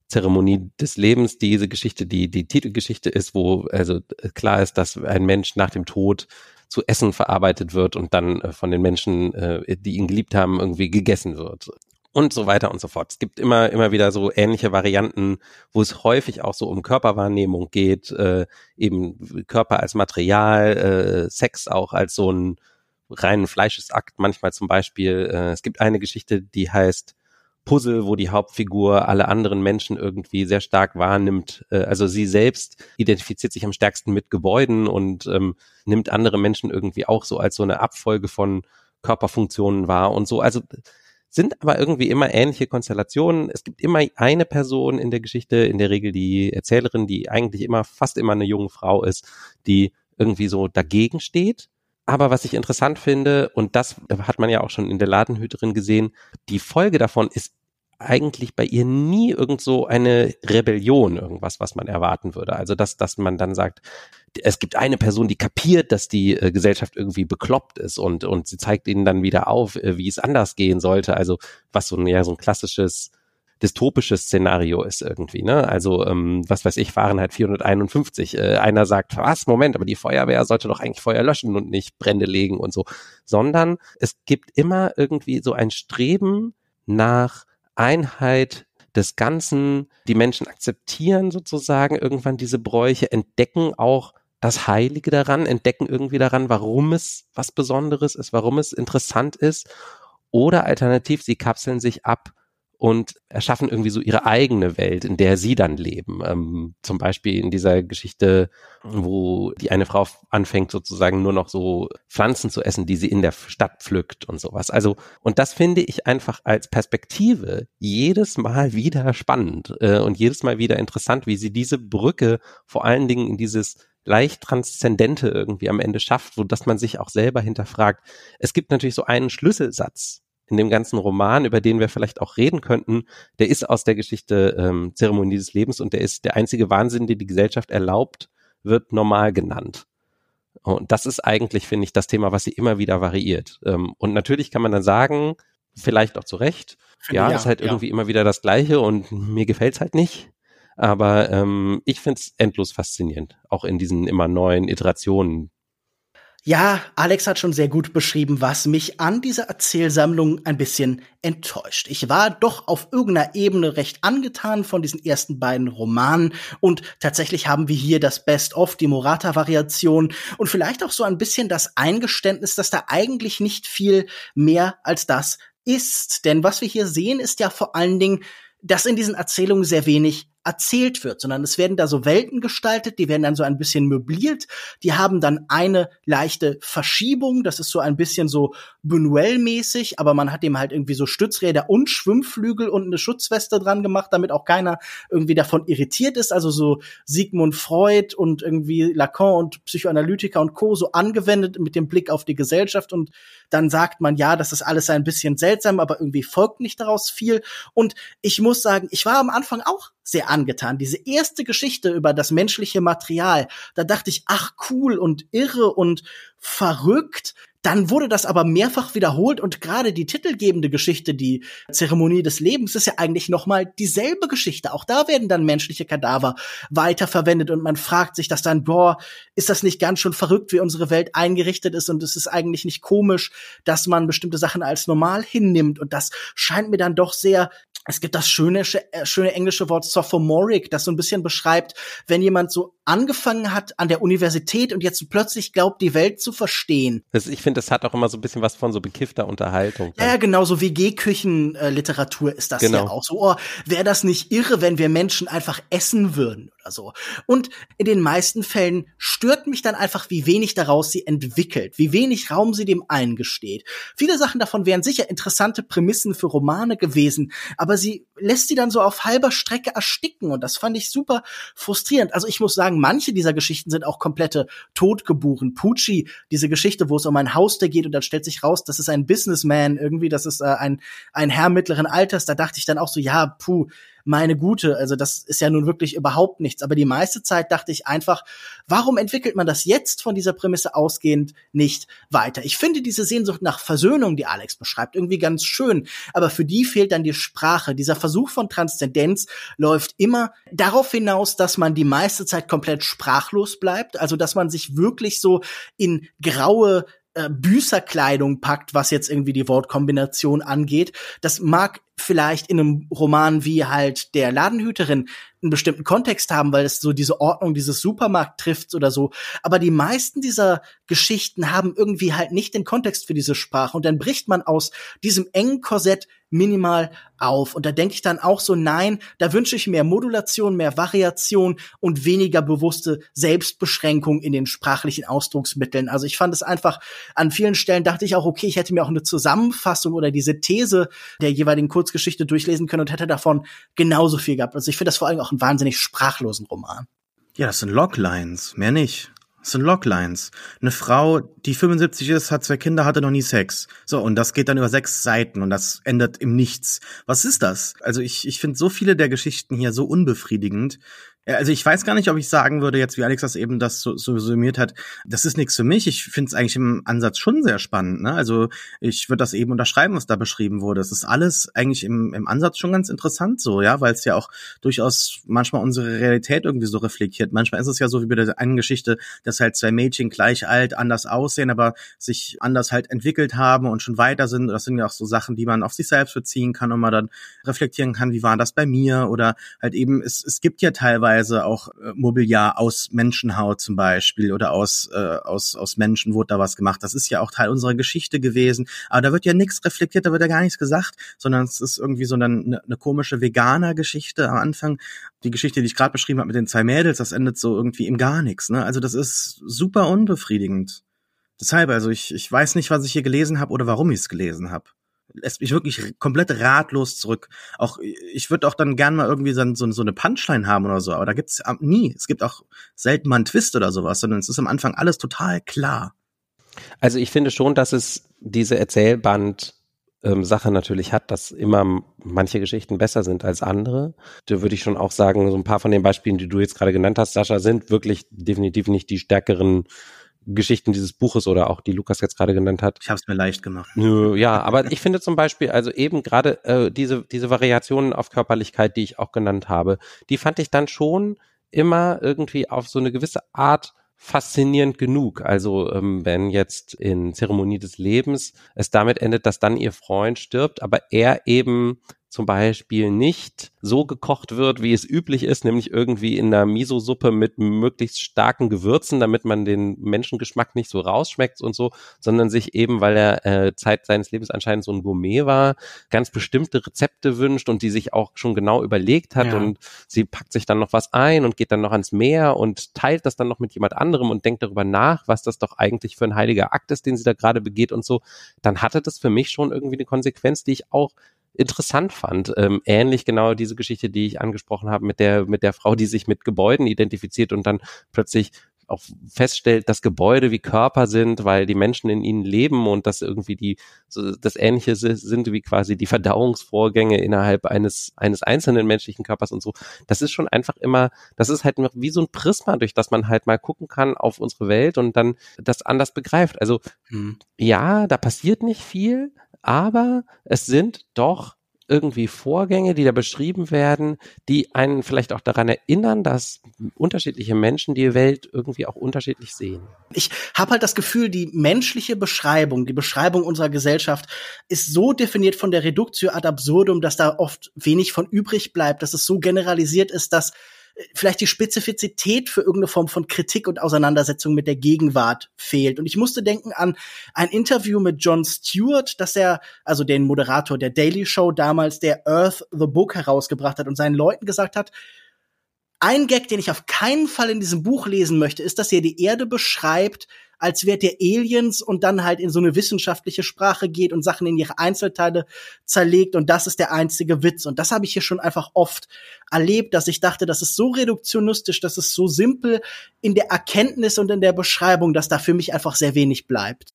Zeremonie des Lebens, diese Geschichte, die die Titelgeschichte ist, wo also klar ist, dass ein Mensch nach dem Tod zu Essen verarbeitet wird und dann äh, von den Menschen, äh, die ihn geliebt haben, irgendwie gegessen wird und so weiter und so fort. Es gibt immer, immer wieder so ähnliche Varianten, wo es häufig auch so um Körperwahrnehmung geht, äh, eben Körper als Material, äh, Sex auch als so ein reinen Fleischesakt, manchmal zum Beispiel. Äh, es gibt eine Geschichte, die heißt Puzzle, wo die Hauptfigur alle anderen Menschen irgendwie sehr stark wahrnimmt. Äh, also sie selbst identifiziert sich am stärksten mit Gebäuden und ähm, nimmt andere Menschen irgendwie auch so als so eine Abfolge von Körperfunktionen wahr und so. Also sind aber irgendwie immer ähnliche Konstellationen. Es gibt immer eine Person in der Geschichte, in der Regel die Erzählerin, die eigentlich immer, fast immer eine junge Frau ist, die irgendwie so dagegen steht aber was ich interessant finde, und das hat man ja auch schon in der Ladenhüterin gesehen, die Folge davon ist eigentlich bei ihr nie irgend so eine Rebellion, irgendwas, was man erwarten würde. Also dass, dass man dann sagt, es gibt eine Person, die kapiert, dass die äh, Gesellschaft irgendwie bekloppt ist und, und sie zeigt ihnen dann wieder auf, äh, wie es anders gehen sollte. Also was so ein, ja, so ein klassisches dystopisches Szenario ist irgendwie, ne? Also, ähm, was weiß ich, Fahrenheit 451. Äh, einer sagt, was, Moment, aber die Feuerwehr sollte doch eigentlich Feuer löschen und nicht Brände legen und so. Sondern es gibt immer irgendwie so ein Streben nach Einheit des Ganzen. Die Menschen akzeptieren sozusagen irgendwann diese Bräuche, entdecken auch das Heilige daran, entdecken irgendwie daran, warum es was Besonderes ist, warum es interessant ist. Oder alternativ, sie kapseln sich ab und erschaffen irgendwie so ihre eigene Welt, in der sie dann leben. Ähm, zum Beispiel in dieser Geschichte, wo die eine Frau anfängt sozusagen nur noch so Pflanzen zu essen, die sie in der Stadt pflückt und sowas. Also, und das finde ich einfach als Perspektive jedes Mal wieder spannend äh, und jedes Mal wieder interessant, wie sie diese Brücke vor allen Dingen in dieses leicht transzendente irgendwie am Ende schafft, wo dass man sich auch selber hinterfragt. Es gibt natürlich so einen Schlüsselsatz, in dem ganzen Roman, über den wir vielleicht auch reden könnten, der ist aus der Geschichte ähm, Zeremonie des Lebens und der ist der einzige Wahnsinn, den die Gesellschaft erlaubt, wird normal genannt. Und das ist eigentlich, finde ich, das Thema, was sie immer wieder variiert. Ähm, und natürlich kann man dann sagen, vielleicht auch zu Recht, ja, ja, ist halt ja. irgendwie immer wieder das Gleiche und mir gefällt's halt nicht. Aber ähm, ich find's endlos faszinierend, auch in diesen immer neuen Iterationen, ja, Alex hat schon sehr gut beschrieben, was mich an dieser Erzählsammlung ein bisschen enttäuscht. Ich war doch auf irgendeiner Ebene recht angetan von diesen ersten beiden Romanen und tatsächlich haben wir hier das Best-of, die Morata-Variation und vielleicht auch so ein bisschen das Eingeständnis, dass da eigentlich nicht viel mehr als das ist. Denn was wir hier sehen, ist ja vor allen Dingen, dass in diesen Erzählungen sehr wenig erzählt wird, sondern es werden da so Welten gestaltet, die werden dann so ein bisschen möbliert, die haben dann eine leichte Verschiebung, das ist so ein bisschen so Buñuel-mäßig, aber man hat dem halt irgendwie so Stützräder und Schwimmflügel und eine Schutzweste dran gemacht, damit auch keiner irgendwie davon irritiert ist, also so Sigmund Freud und irgendwie Lacan und Psychoanalytiker und Co. so angewendet mit dem Blick auf die Gesellschaft. Und dann sagt man, ja, das ist alles ein bisschen seltsam, aber irgendwie folgt nicht daraus viel. Und ich muss sagen, ich war am Anfang auch sehr angetan. Diese erste Geschichte über das menschliche Material, da dachte ich, ach cool und irre und verrückt. Dann wurde das aber mehrfach wiederholt und gerade die titelgebende Geschichte, die Zeremonie des Lebens, ist ja eigentlich nochmal dieselbe Geschichte. Auch da werden dann menschliche Kadaver weiterverwendet und man fragt sich das dann, boah, ist das nicht ganz schon verrückt, wie unsere Welt eingerichtet ist und es ist eigentlich nicht komisch, dass man bestimmte Sachen als normal hinnimmt und das scheint mir dann doch sehr es gibt das schöne, äh, schöne englische Wort sophomoric, das so ein bisschen beschreibt, wenn jemand so angefangen hat an der Universität und jetzt plötzlich glaubt, die Welt zu verstehen. Das, ich finde, das hat auch immer so ein bisschen was von so bekiffter Unterhaltung. Ja, genau, so WG-Küchenliteratur ist das genau. ja auch so. Oh, wäre das nicht irre, wenn wir Menschen einfach essen würden oder so. Und in den meisten Fällen stört mich dann einfach, wie wenig daraus sie entwickelt, wie wenig Raum sie dem eingesteht. Viele Sachen davon wären sicher interessante Prämissen für Romane gewesen, aber sie lässt sie dann so auf halber Strecke ersticken und das fand ich super frustrierend. Also ich muss sagen, manche dieser Geschichten sind auch komplette Totgeburen. Pucci, diese Geschichte, wo es um ein Haus geht und dann stellt sich raus, das ist ein Businessman irgendwie, das ist äh, ein, ein Herr mittleren Alters, da dachte ich dann auch so, ja, puh, meine Gute, also das ist ja nun wirklich überhaupt nichts. Aber die meiste Zeit dachte ich einfach, warum entwickelt man das jetzt von dieser Prämisse ausgehend nicht weiter? Ich finde diese Sehnsucht nach Versöhnung, die Alex beschreibt, irgendwie ganz schön. Aber für die fehlt dann die Sprache. Dieser Versuch von Transzendenz läuft immer darauf hinaus, dass man die meiste Zeit komplett sprachlos bleibt. Also, dass man sich wirklich so in graue äh, Büßerkleidung packt, was jetzt irgendwie die Wortkombination angeht. Das mag vielleicht in einem Roman wie halt der Ladenhüterin einen bestimmten Kontext haben, weil es so diese Ordnung dieses Supermarkt trifft oder so. Aber die meisten dieser Geschichten haben irgendwie halt nicht den Kontext für diese Sprache. Und dann bricht man aus diesem engen Korsett minimal auf. Und da denke ich dann auch so, nein, da wünsche ich mehr Modulation, mehr Variation und weniger bewusste Selbstbeschränkung in den sprachlichen Ausdrucksmitteln. Also ich fand es einfach, an vielen Stellen dachte ich auch, okay, ich hätte mir auch eine Zusammenfassung oder diese These der jeweiligen Kurzgeschichte durchlesen können und hätte davon genauso viel gehabt. Also ich finde das vor allem auch einen wahnsinnig sprachlosen Roman. Ja, das sind Loglines, mehr nicht. Sind Loglines. Eine Frau, die 75 ist, hat zwei Kinder, hatte noch nie Sex. So, und das geht dann über sechs Seiten und das endet im Nichts. Was ist das? Also ich, ich finde so viele der Geschichten hier so unbefriedigend. Also ich weiß gar nicht, ob ich sagen würde, jetzt wie Alex das eben das so, so summiert hat, das ist nichts für mich. Ich finde es eigentlich im Ansatz schon sehr spannend. Ne? Also ich würde das eben unterschreiben, was da beschrieben wurde. Es ist alles eigentlich im, im Ansatz schon ganz interessant so, ja, weil es ja auch durchaus manchmal unsere Realität irgendwie so reflektiert. Manchmal ist es ja so wie bei der einen Geschichte, dass halt zwei Mädchen gleich alt, anders aussehen, aber sich anders halt entwickelt haben und schon weiter sind. Das sind ja auch so Sachen, die man auf sich selbst beziehen kann und man dann reflektieren kann, wie war das bei mir oder halt eben, es, es gibt ja teilweise teilweise auch äh, Mobiliar aus Menschenhaut zum Beispiel oder aus, äh, aus, aus Menschen wurde da was gemacht. Das ist ja auch Teil unserer Geschichte gewesen. Aber da wird ja nichts reflektiert, da wird ja gar nichts gesagt, sondern es ist irgendwie so eine, eine komische Veganer-Geschichte am Anfang. Die Geschichte, die ich gerade beschrieben habe mit den zwei Mädels, das endet so irgendwie im gar nichts. Ne? Also das ist super unbefriedigend. Deshalb, also ich, ich weiß nicht, was ich hier gelesen habe oder warum ich es gelesen habe lässt mich wirklich komplett ratlos zurück. Auch ich würde auch dann gern mal irgendwie so, so, eine Punchline haben oder so, aber da gibt's nie. Es gibt auch selten mal einen Twist oder sowas, sondern es ist am Anfang alles total klar. Also ich finde schon, dass es diese Erzählband ähm, Sache natürlich hat, dass immer manche Geschichten besser sind als andere. Da würde ich schon auch sagen, so ein paar von den Beispielen, die du jetzt gerade genannt hast, Sascha, sind wirklich definitiv nicht die stärkeren Geschichten dieses Buches oder auch die Lukas jetzt gerade genannt hat. Ich habe es mir leicht gemacht. Ja, aber ich finde zum Beispiel, also eben gerade äh, diese, diese Variationen auf Körperlichkeit, die ich auch genannt habe, die fand ich dann schon immer irgendwie auf so eine gewisse Art faszinierend genug. Also ähm, wenn jetzt in Zeremonie des Lebens es damit endet, dass dann ihr Freund stirbt, aber er eben zum Beispiel nicht so gekocht wird, wie es üblich ist, nämlich irgendwie in einer Miso-Suppe mit möglichst starken Gewürzen, damit man den Menschengeschmack nicht so rausschmeckt und so, sondern sich eben, weil er äh, Zeit seines Lebens anscheinend so ein Gourmet war, ganz bestimmte Rezepte wünscht und die sich auch schon genau überlegt hat ja. und sie packt sich dann noch was ein und geht dann noch ans Meer und teilt das dann noch mit jemand anderem und denkt darüber nach, was das doch eigentlich für ein heiliger Akt ist, den sie da gerade begeht und so, dann hatte das für mich schon irgendwie eine Konsequenz, die ich auch interessant fand. Ähm, ähnlich genau diese Geschichte, die ich angesprochen habe mit der, mit der Frau, die sich mit Gebäuden identifiziert und dann plötzlich auch feststellt, dass Gebäude wie Körper sind, weil die Menschen in ihnen leben und dass irgendwie die so das Ähnliche sind wie quasi die Verdauungsvorgänge innerhalb eines eines einzelnen menschlichen Körpers und so. Das ist schon einfach immer, das ist halt wie so ein Prisma, durch das man halt mal gucken kann auf unsere Welt und dann das anders begreift. Also hm. ja, da passiert nicht viel, aber es sind doch irgendwie Vorgänge, die da beschrieben werden, die einen vielleicht auch daran erinnern, dass unterschiedliche Menschen die Welt irgendwie auch unterschiedlich sehen. Ich habe halt das Gefühl, die menschliche Beschreibung, die Beschreibung unserer Gesellschaft ist so definiert von der Reduktio ad absurdum, dass da oft wenig von übrig bleibt, dass es so generalisiert ist, dass vielleicht die Spezifizität für irgendeine Form von Kritik und Auseinandersetzung mit der Gegenwart fehlt. Und ich musste denken an ein Interview mit Jon Stewart, dass er, also den Moderator der Daily Show damals, der Earth the Book herausgebracht hat und seinen Leuten gesagt hat, ein Gag, den ich auf keinen Fall in diesem Buch lesen möchte, ist, dass er die Erde beschreibt, als wärt ihr Aliens und dann halt in so eine wissenschaftliche Sprache geht und Sachen in ihre Einzelteile zerlegt und das ist der einzige Witz. Und das habe ich hier schon einfach oft erlebt, dass ich dachte, das ist so reduktionistisch, das ist so simpel in der Erkenntnis und in der Beschreibung, dass da für mich einfach sehr wenig bleibt.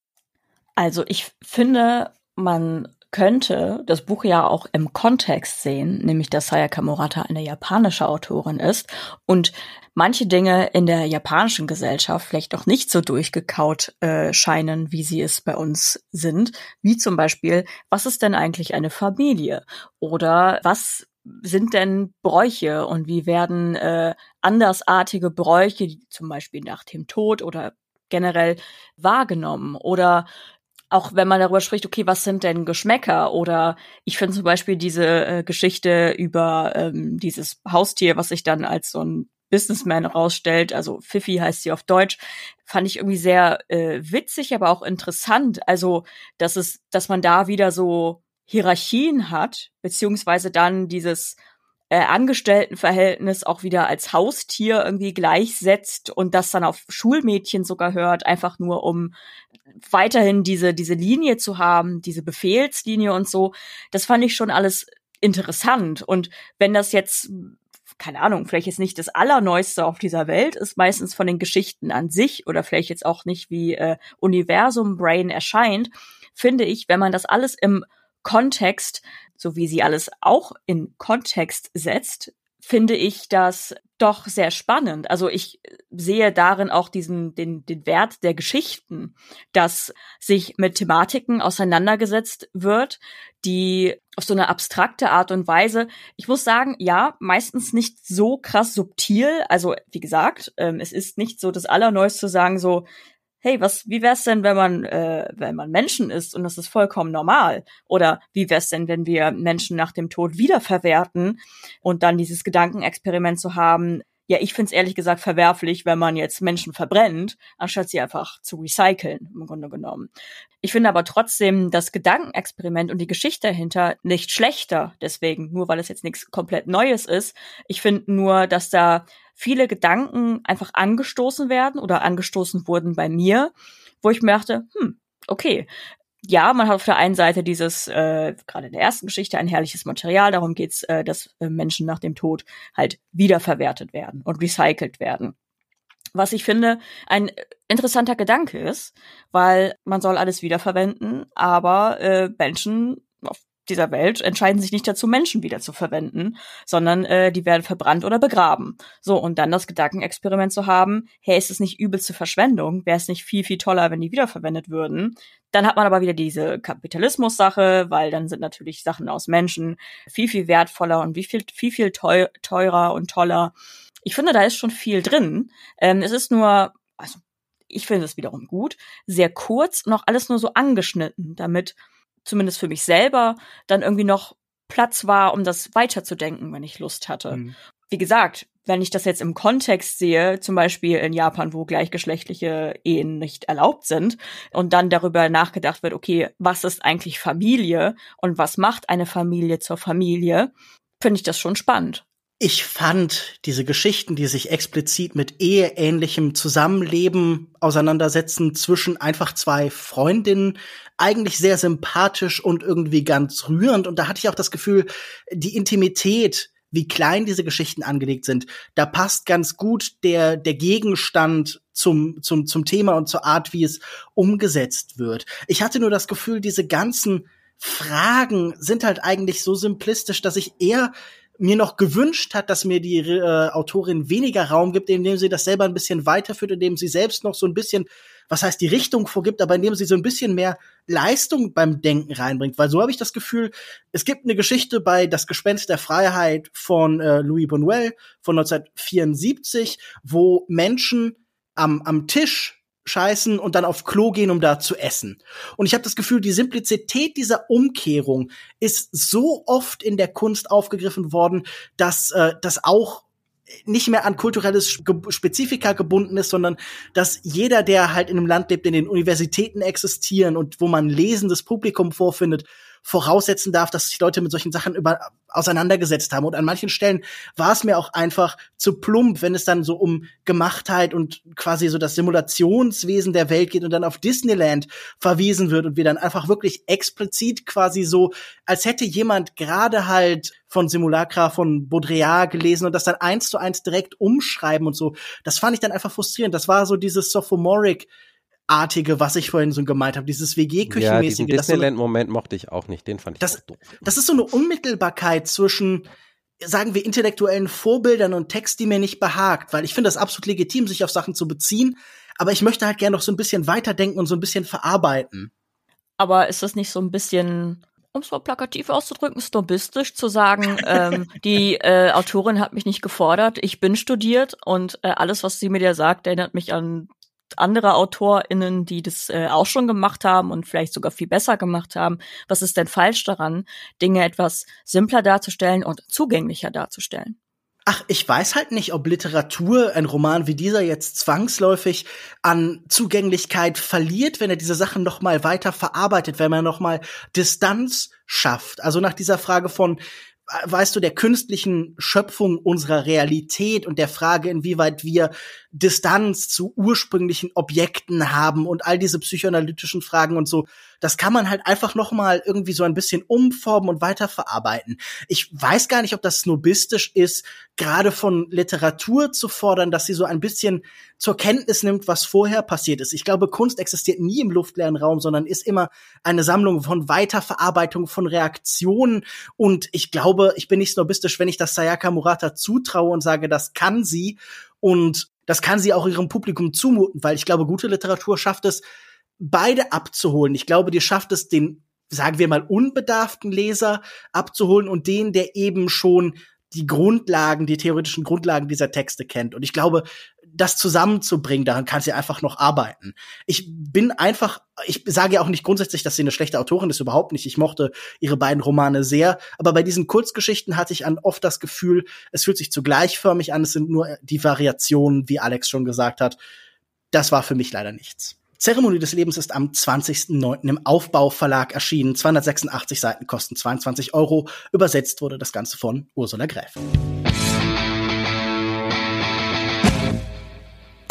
Also ich finde, man könnte das Buch ja auch im Kontext sehen, nämlich dass Sayaka Murata eine japanische Autorin ist und manche Dinge in der japanischen Gesellschaft vielleicht noch nicht so durchgekaut äh, scheinen, wie sie es bei uns sind, wie zum Beispiel, was ist denn eigentlich eine Familie? Oder was sind denn Bräuche? Und wie werden äh, andersartige Bräuche, zum Beispiel nach dem Tod oder generell wahrgenommen? Oder auch wenn man darüber spricht, okay, was sind denn Geschmäcker? Oder ich finde zum Beispiel diese äh, Geschichte über ähm, dieses Haustier, was sich dann als so ein Businessman rausstellt, also Fifi heißt sie auf Deutsch, fand ich irgendwie sehr äh, witzig, aber auch interessant. Also, dass es, dass man da wieder so Hierarchien hat, beziehungsweise dann dieses äh, Angestelltenverhältnis auch wieder als Haustier irgendwie gleichsetzt und das dann auf Schulmädchen sogar hört, einfach nur um weiterhin diese, diese Linie zu haben, diese Befehlslinie und so. Das fand ich schon alles interessant. Und wenn das jetzt keine Ahnung, vielleicht jetzt nicht das Allerneueste auf dieser Welt ist, meistens von den Geschichten an sich oder vielleicht jetzt auch nicht wie äh, Universum Brain erscheint, finde ich, wenn man das alles im Kontext so wie sie alles auch in Kontext setzt, finde ich das doch sehr spannend. Also ich sehe darin auch diesen, den, den Wert der Geschichten, dass sich mit Thematiken auseinandergesetzt wird, die auf so eine abstrakte Art und Weise, ich muss sagen, ja, meistens nicht so krass subtil. Also, wie gesagt, ähm, es ist nicht so das Allerneueste zu sagen, so, hey, was, wie wär's denn, wenn man, äh, wenn man Menschen ist und das ist vollkommen normal? Oder wie wär's denn, wenn wir Menschen nach dem Tod wiederverwerten und dann dieses Gedankenexperiment zu haben, ja, ich find's ehrlich gesagt verwerflich, wenn man jetzt Menschen verbrennt, anstatt sie einfach zu recyceln, im Grunde genommen. Ich finde aber trotzdem das Gedankenexperiment und die Geschichte dahinter nicht schlechter, deswegen, nur weil es jetzt nichts komplett Neues ist. Ich finde nur, dass da viele Gedanken einfach angestoßen werden oder angestoßen wurden bei mir, wo ich mir dachte, hm, okay, ja, man hat auf der einen Seite dieses, äh, gerade in der ersten Geschichte, ein herrliches Material. Darum geht's, äh, dass äh, Menschen nach dem Tod halt wiederverwertet werden und recycelt werden. Was ich finde, ein interessanter Gedanke ist, weil man soll alles wiederverwenden, aber äh, Menschen auf dieser Welt entscheiden sich nicht dazu, Menschen wieder zu verwenden, sondern äh, die werden verbrannt oder begraben. So, und dann das Gedankenexperiment zu haben, hey, ist es nicht übelste Verschwendung? Wäre es nicht viel, viel toller, wenn die wiederverwendet würden? Dann hat man aber wieder diese Kapitalismus-Sache, weil dann sind natürlich Sachen aus Menschen viel, viel wertvoller und wie viel, viel, viel teurer und toller. Ich finde, da ist schon viel drin. Ähm, es ist nur, also ich finde es wiederum gut, sehr kurz, noch alles nur so angeschnitten, damit zumindest für mich selber, dann irgendwie noch Platz war, um das weiterzudenken, wenn ich Lust hatte. Mhm. Wie gesagt, wenn ich das jetzt im Kontext sehe, zum Beispiel in Japan, wo gleichgeschlechtliche Ehen nicht erlaubt sind, und dann darüber nachgedacht wird, okay, was ist eigentlich Familie und was macht eine Familie zur Familie, finde ich das schon spannend. Ich fand diese Geschichten, die sich explizit mit eheähnlichem Zusammenleben auseinandersetzen zwischen einfach zwei Freundinnen, eigentlich sehr sympathisch und irgendwie ganz rührend. Und da hatte ich auch das Gefühl, die Intimität wie klein diese Geschichten angelegt sind, da passt ganz gut der, der Gegenstand zum, zum, zum Thema und zur Art, wie es umgesetzt wird. Ich hatte nur das Gefühl, diese ganzen Fragen sind halt eigentlich so simplistisch, dass ich eher mir noch gewünscht hat, dass mir die äh, Autorin weniger Raum gibt, indem sie das selber ein bisschen weiterführt, indem sie selbst noch so ein bisschen, was heißt die Richtung vorgibt, aber indem sie so ein bisschen mehr Leistung beim Denken reinbringt. Weil so habe ich das Gefühl, es gibt eine Geschichte bei Das Gespenst der Freiheit von äh, Louis Buñuel von 1974, wo Menschen am, am Tisch scheißen und dann auf Klo gehen, um da zu essen. Und ich habe das Gefühl, die Simplizität dieser Umkehrung ist so oft in der Kunst aufgegriffen worden, dass äh, das auch nicht mehr an kulturelles Spezifika gebunden ist, sondern dass jeder, der halt in einem Land lebt, in den Universitäten existieren und wo man lesendes Publikum vorfindet, voraussetzen darf, dass sich Leute mit solchen Sachen über, auseinandergesetzt haben. Und an manchen Stellen war es mir auch einfach zu plump, wenn es dann so um Gemachtheit und quasi so das Simulationswesen der Welt geht und dann auf Disneyland verwiesen wird und wir dann einfach wirklich explizit quasi so, als hätte jemand gerade halt von Simulacra von Baudrillard gelesen und das dann eins zu eins direkt umschreiben und so. Das fand ich dann einfach frustrierend. Das war so dieses Sophomoric artige, was ich vorhin so gemeint habe, dieses WG-Küchenmäßige. Ja, diesen Disneyland-Moment mochte ich auch nicht, den fand ich das, doof. Das ist so eine Unmittelbarkeit zwischen, sagen wir, intellektuellen Vorbildern und Text, die mir nicht behagt, weil ich finde das absolut legitim, sich auf Sachen zu beziehen, aber ich möchte halt gerne noch so ein bisschen weiterdenken und so ein bisschen verarbeiten. Aber ist das nicht so ein bisschen um es mal plakativ auszudrücken, snobistisch zu sagen, ähm, die äh, Autorin hat mich nicht gefordert, ich bin studiert und äh, alles, was sie mir da sagt, erinnert mich an andere AutorInnen, die das äh, auch schon gemacht haben und vielleicht sogar viel besser gemacht haben. Was ist denn falsch daran, Dinge etwas simpler darzustellen und zugänglicher darzustellen? Ach, ich weiß halt nicht, ob Literatur, ein Roman wie dieser jetzt zwangsläufig an Zugänglichkeit verliert, wenn er diese Sachen noch mal weiter verarbeitet, wenn man noch mal Distanz schafft. Also nach dieser Frage von weißt du, der künstlichen Schöpfung unserer Realität und der Frage, inwieweit wir Distanz zu ursprünglichen Objekten haben und all diese psychoanalytischen Fragen und so, das kann man halt einfach noch mal irgendwie so ein bisschen umformen und weiterverarbeiten. Ich weiß gar nicht, ob das snobistisch ist, gerade von Literatur zu fordern, dass sie so ein bisschen zur Kenntnis nimmt, was vorher passiert ist. Ich glaube, Kunst existiert nie im luftleeren Raum, sondern ist immer eine Sammlung von Weiterverarbeitung von Reaktionen. Und ich glaube, ich bin nicht snobistisch, wenn ich das Sayaka Murata zutraue und sage, das kann sie. Und das kann sie auch ihrem Publikum zumuten, weil ich glaube, gute Literatur schafft es, beide abzuholen. Ich glaube, die schafft es, den, sagen wir mal, unbedarften Leser abzuholen und den, der eben schon die Grundlagen, die theoretischen Grundlagen dieser Texte kennt. Und ich glaube, das zusammenzubringen, daran kann sie einfach noch arbeiten. Ich bin einfach, ich sage ja auch nicht grundsätzlich, dass sie eine schlechte Autorin ist, überhaupt nicht. Ich mochte ihre beiden Romane sehr. Aber bei diesen Kurzgeschichten hatte ich an oft das Gefühl, es fühlt sich zu gleichförmig an. Es sind nur die Variationen, wie Alex schon gesagt hat. Das war für mich leider nichts. Zeremonie des Lebens ist am 20.09. im Aufbauverlag erschienen. 286 Seiten kosten 22 Euro. Übersetzt wurde das Ganze von Ursula Gräf.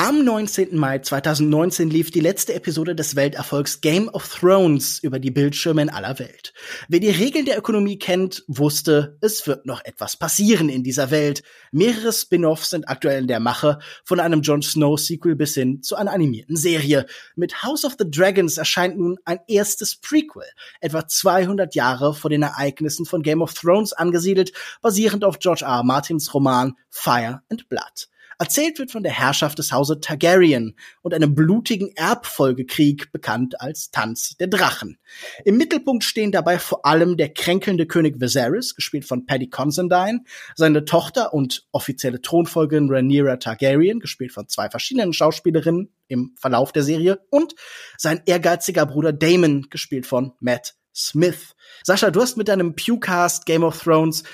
Am 19. Mai 2019 lief die letzte Episode des Welterfolgs Game of Thrones über die Bildschirme in aller Welt. Wer die Regeln der Ökonomie kennt, wusste, es wird noch etwas passieren in dieser Welt. Mehrere Spin-offs sind aktuell in der Mache, von einem Jon Snow Sequel bis hin zu einer animierten Serie. Mit House of the Dragons erscheint nun ein erstes Prequel, etwa 200 Jahre vor den Ereignissen von Game of Thrones angesiedelt, basierend auf George R. R. Martins Roman Fire and Blood. Erzählt wird von der Herrschaft des Hauses Targaryen und einem blutigen Erbfolgekrieg, bekannt als Tanz der Drachen. Im Mittelpunkt stehen dabei vor allem der kränkelnde König Viserys, gespielt von Paddy Considine, seine Tochter und offizielle Thronfolgerin Rhaenyra Targaryen, gespielt von zwei verschiedenen Schauspielerinnen im Verlauf der Serie, und sein ehrgeiziger Bruder Damon, gespielt von Matt Smith. Sascha, du hast mit deinem Pewcast Game of Thrones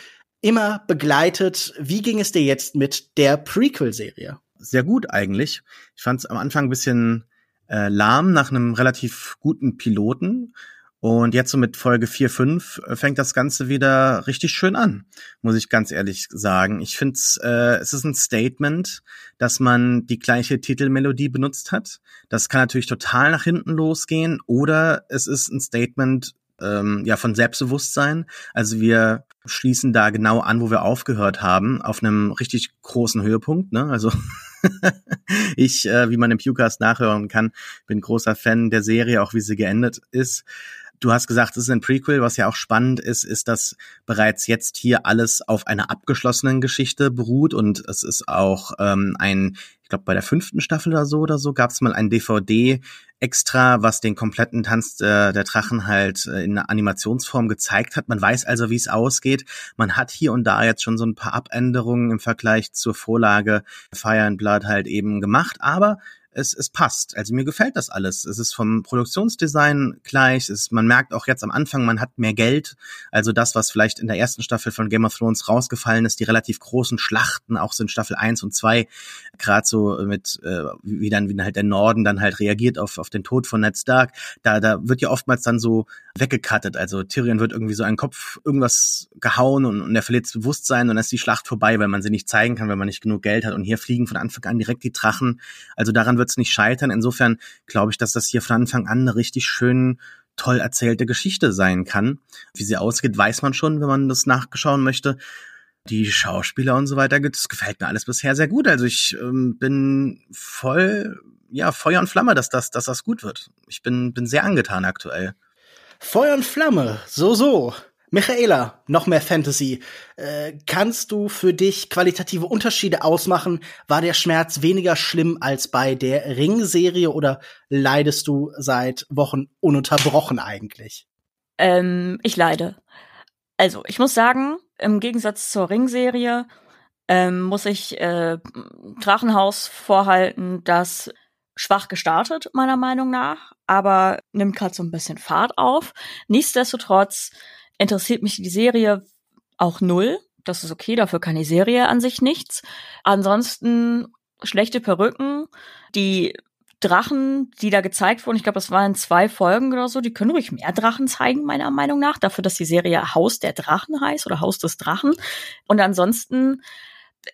immer begleitet. Wie ging es dir jetzt mit der Prequel-Serie? Sehr gut eigentlich. Ich fand es am Anfang ein bisschen äh, lahm nach einem relativ guten Piloten. Und jetzt so mit Folge 4, 5 äh, fängt das Ganze wieder richtig schön an, muss ich ganz ehrlich sagen. Ich finde äh, es ist ein Statement, dass man die gleiche Titelmelodie benutzt hat. Das kann natürlich total nach hinten losgehen. Oder es ist ein Statement ähm, ja von Selbstbewusstsein. Also wir schließen da genau an, wo wir aufgehört haben, auf einem richtig großen Höhepunkt. Ne? Also ich, äh, wie man im Pewcast nachhören kann, bin großer Fan der Serie, auch wie sie geendet ist. Du hast gesagt, es ist ein Prequel, was ja auch spannend ist, ist, dass bereits jetzt hier alles auf einer abgeschlossenen Geschichte beruht und es ist auch ähm, ein, ich glaube bei der fünften Staffel oder so oder so, gab es mal ein DVD extra, was den kompletten Tanz der, der Drachen halt äh, in einer Animationsform gezeigt hat. Man weiß also, wie es ausgeht. Man hat hier und da jetzt schon so ein paar Abänderungen im Vergleich zur Vorlage Fire and Blood halt eben gemacht, aber es, es passt. Also mir gefällt das alles. Es ist vom Produktionsdesign gleich. Es, man merkt auch jetzt am Anfang, man hat mehr Geld. Also das, was vielleicht in der ersten Staffel von Game of Thrones rausgefallen ist, die relativ großen Schlachten, auch so in Staffel 1 und 2, gerade so mit, äh, wie dann wie halt der Norden dann halt reagiert auf, auf den Tod von Ned Stark. Da, da wird ja oftmals dann so weggekattet. Also Tyrion wird irgendwie so einen Kopf irgendwas gehauen und, und er verliert das Bewusstsein und dann ist die Schlacht vorbei, weil man sie nicht zeigen kann, weil man nicht genug Geld hat. Und hier fliegen von Anfang an direkt die Drachen. Also daran wird es nicht scheitern. Insofern glaube ich, dass das hier von Anfang an eine richtig schön toll erzählte Geschichte sein kann. Wie sie ausgeht, weiß man schon, wenn man das nachschauen möchte. Die Schauspieler und so weiter, das gefällt mir alles bisher sehr gut. Also ich ähm, bin voll, ja, Feuer und Flamme, dass das, dass das gut wird. Ich bin, bin sehr angetan aktuell. Feuer und Flamme, so, so. Michaela, noch mehr Fantasy. Äh, kannst du für dich qualitative Unterschiede ausmachen? War der Schmerz weniger schlimm als bei der Ring-Serie oder leidest du seit Wochen ununterbrochen eigentlich? Ähm, ich leide. Also, ich muss sagen, im Gegensatz zur Ring-Serie ähm, muss ich äh, Drachenhaus vorhalten, das schwach gestartet, meiner Meinung nach, aber nimmt gerade so ein bisschen Fahrt auf. Nichtsdestotrotz interessiert mich die Serie auch null. Das ist okay, dafür kann die Serie an sich nichts. Ansonsten schlechte Perücken, die Drachen, die da gezeigt wurden, ich glaube, das waren zwei Folgen oder so, die können ruhig mehr Drachen zeigen, meiner Meinung nach, dafür, dass die Serie Haus der Drachen heißt oder Haus des Drachen. Und ansonsten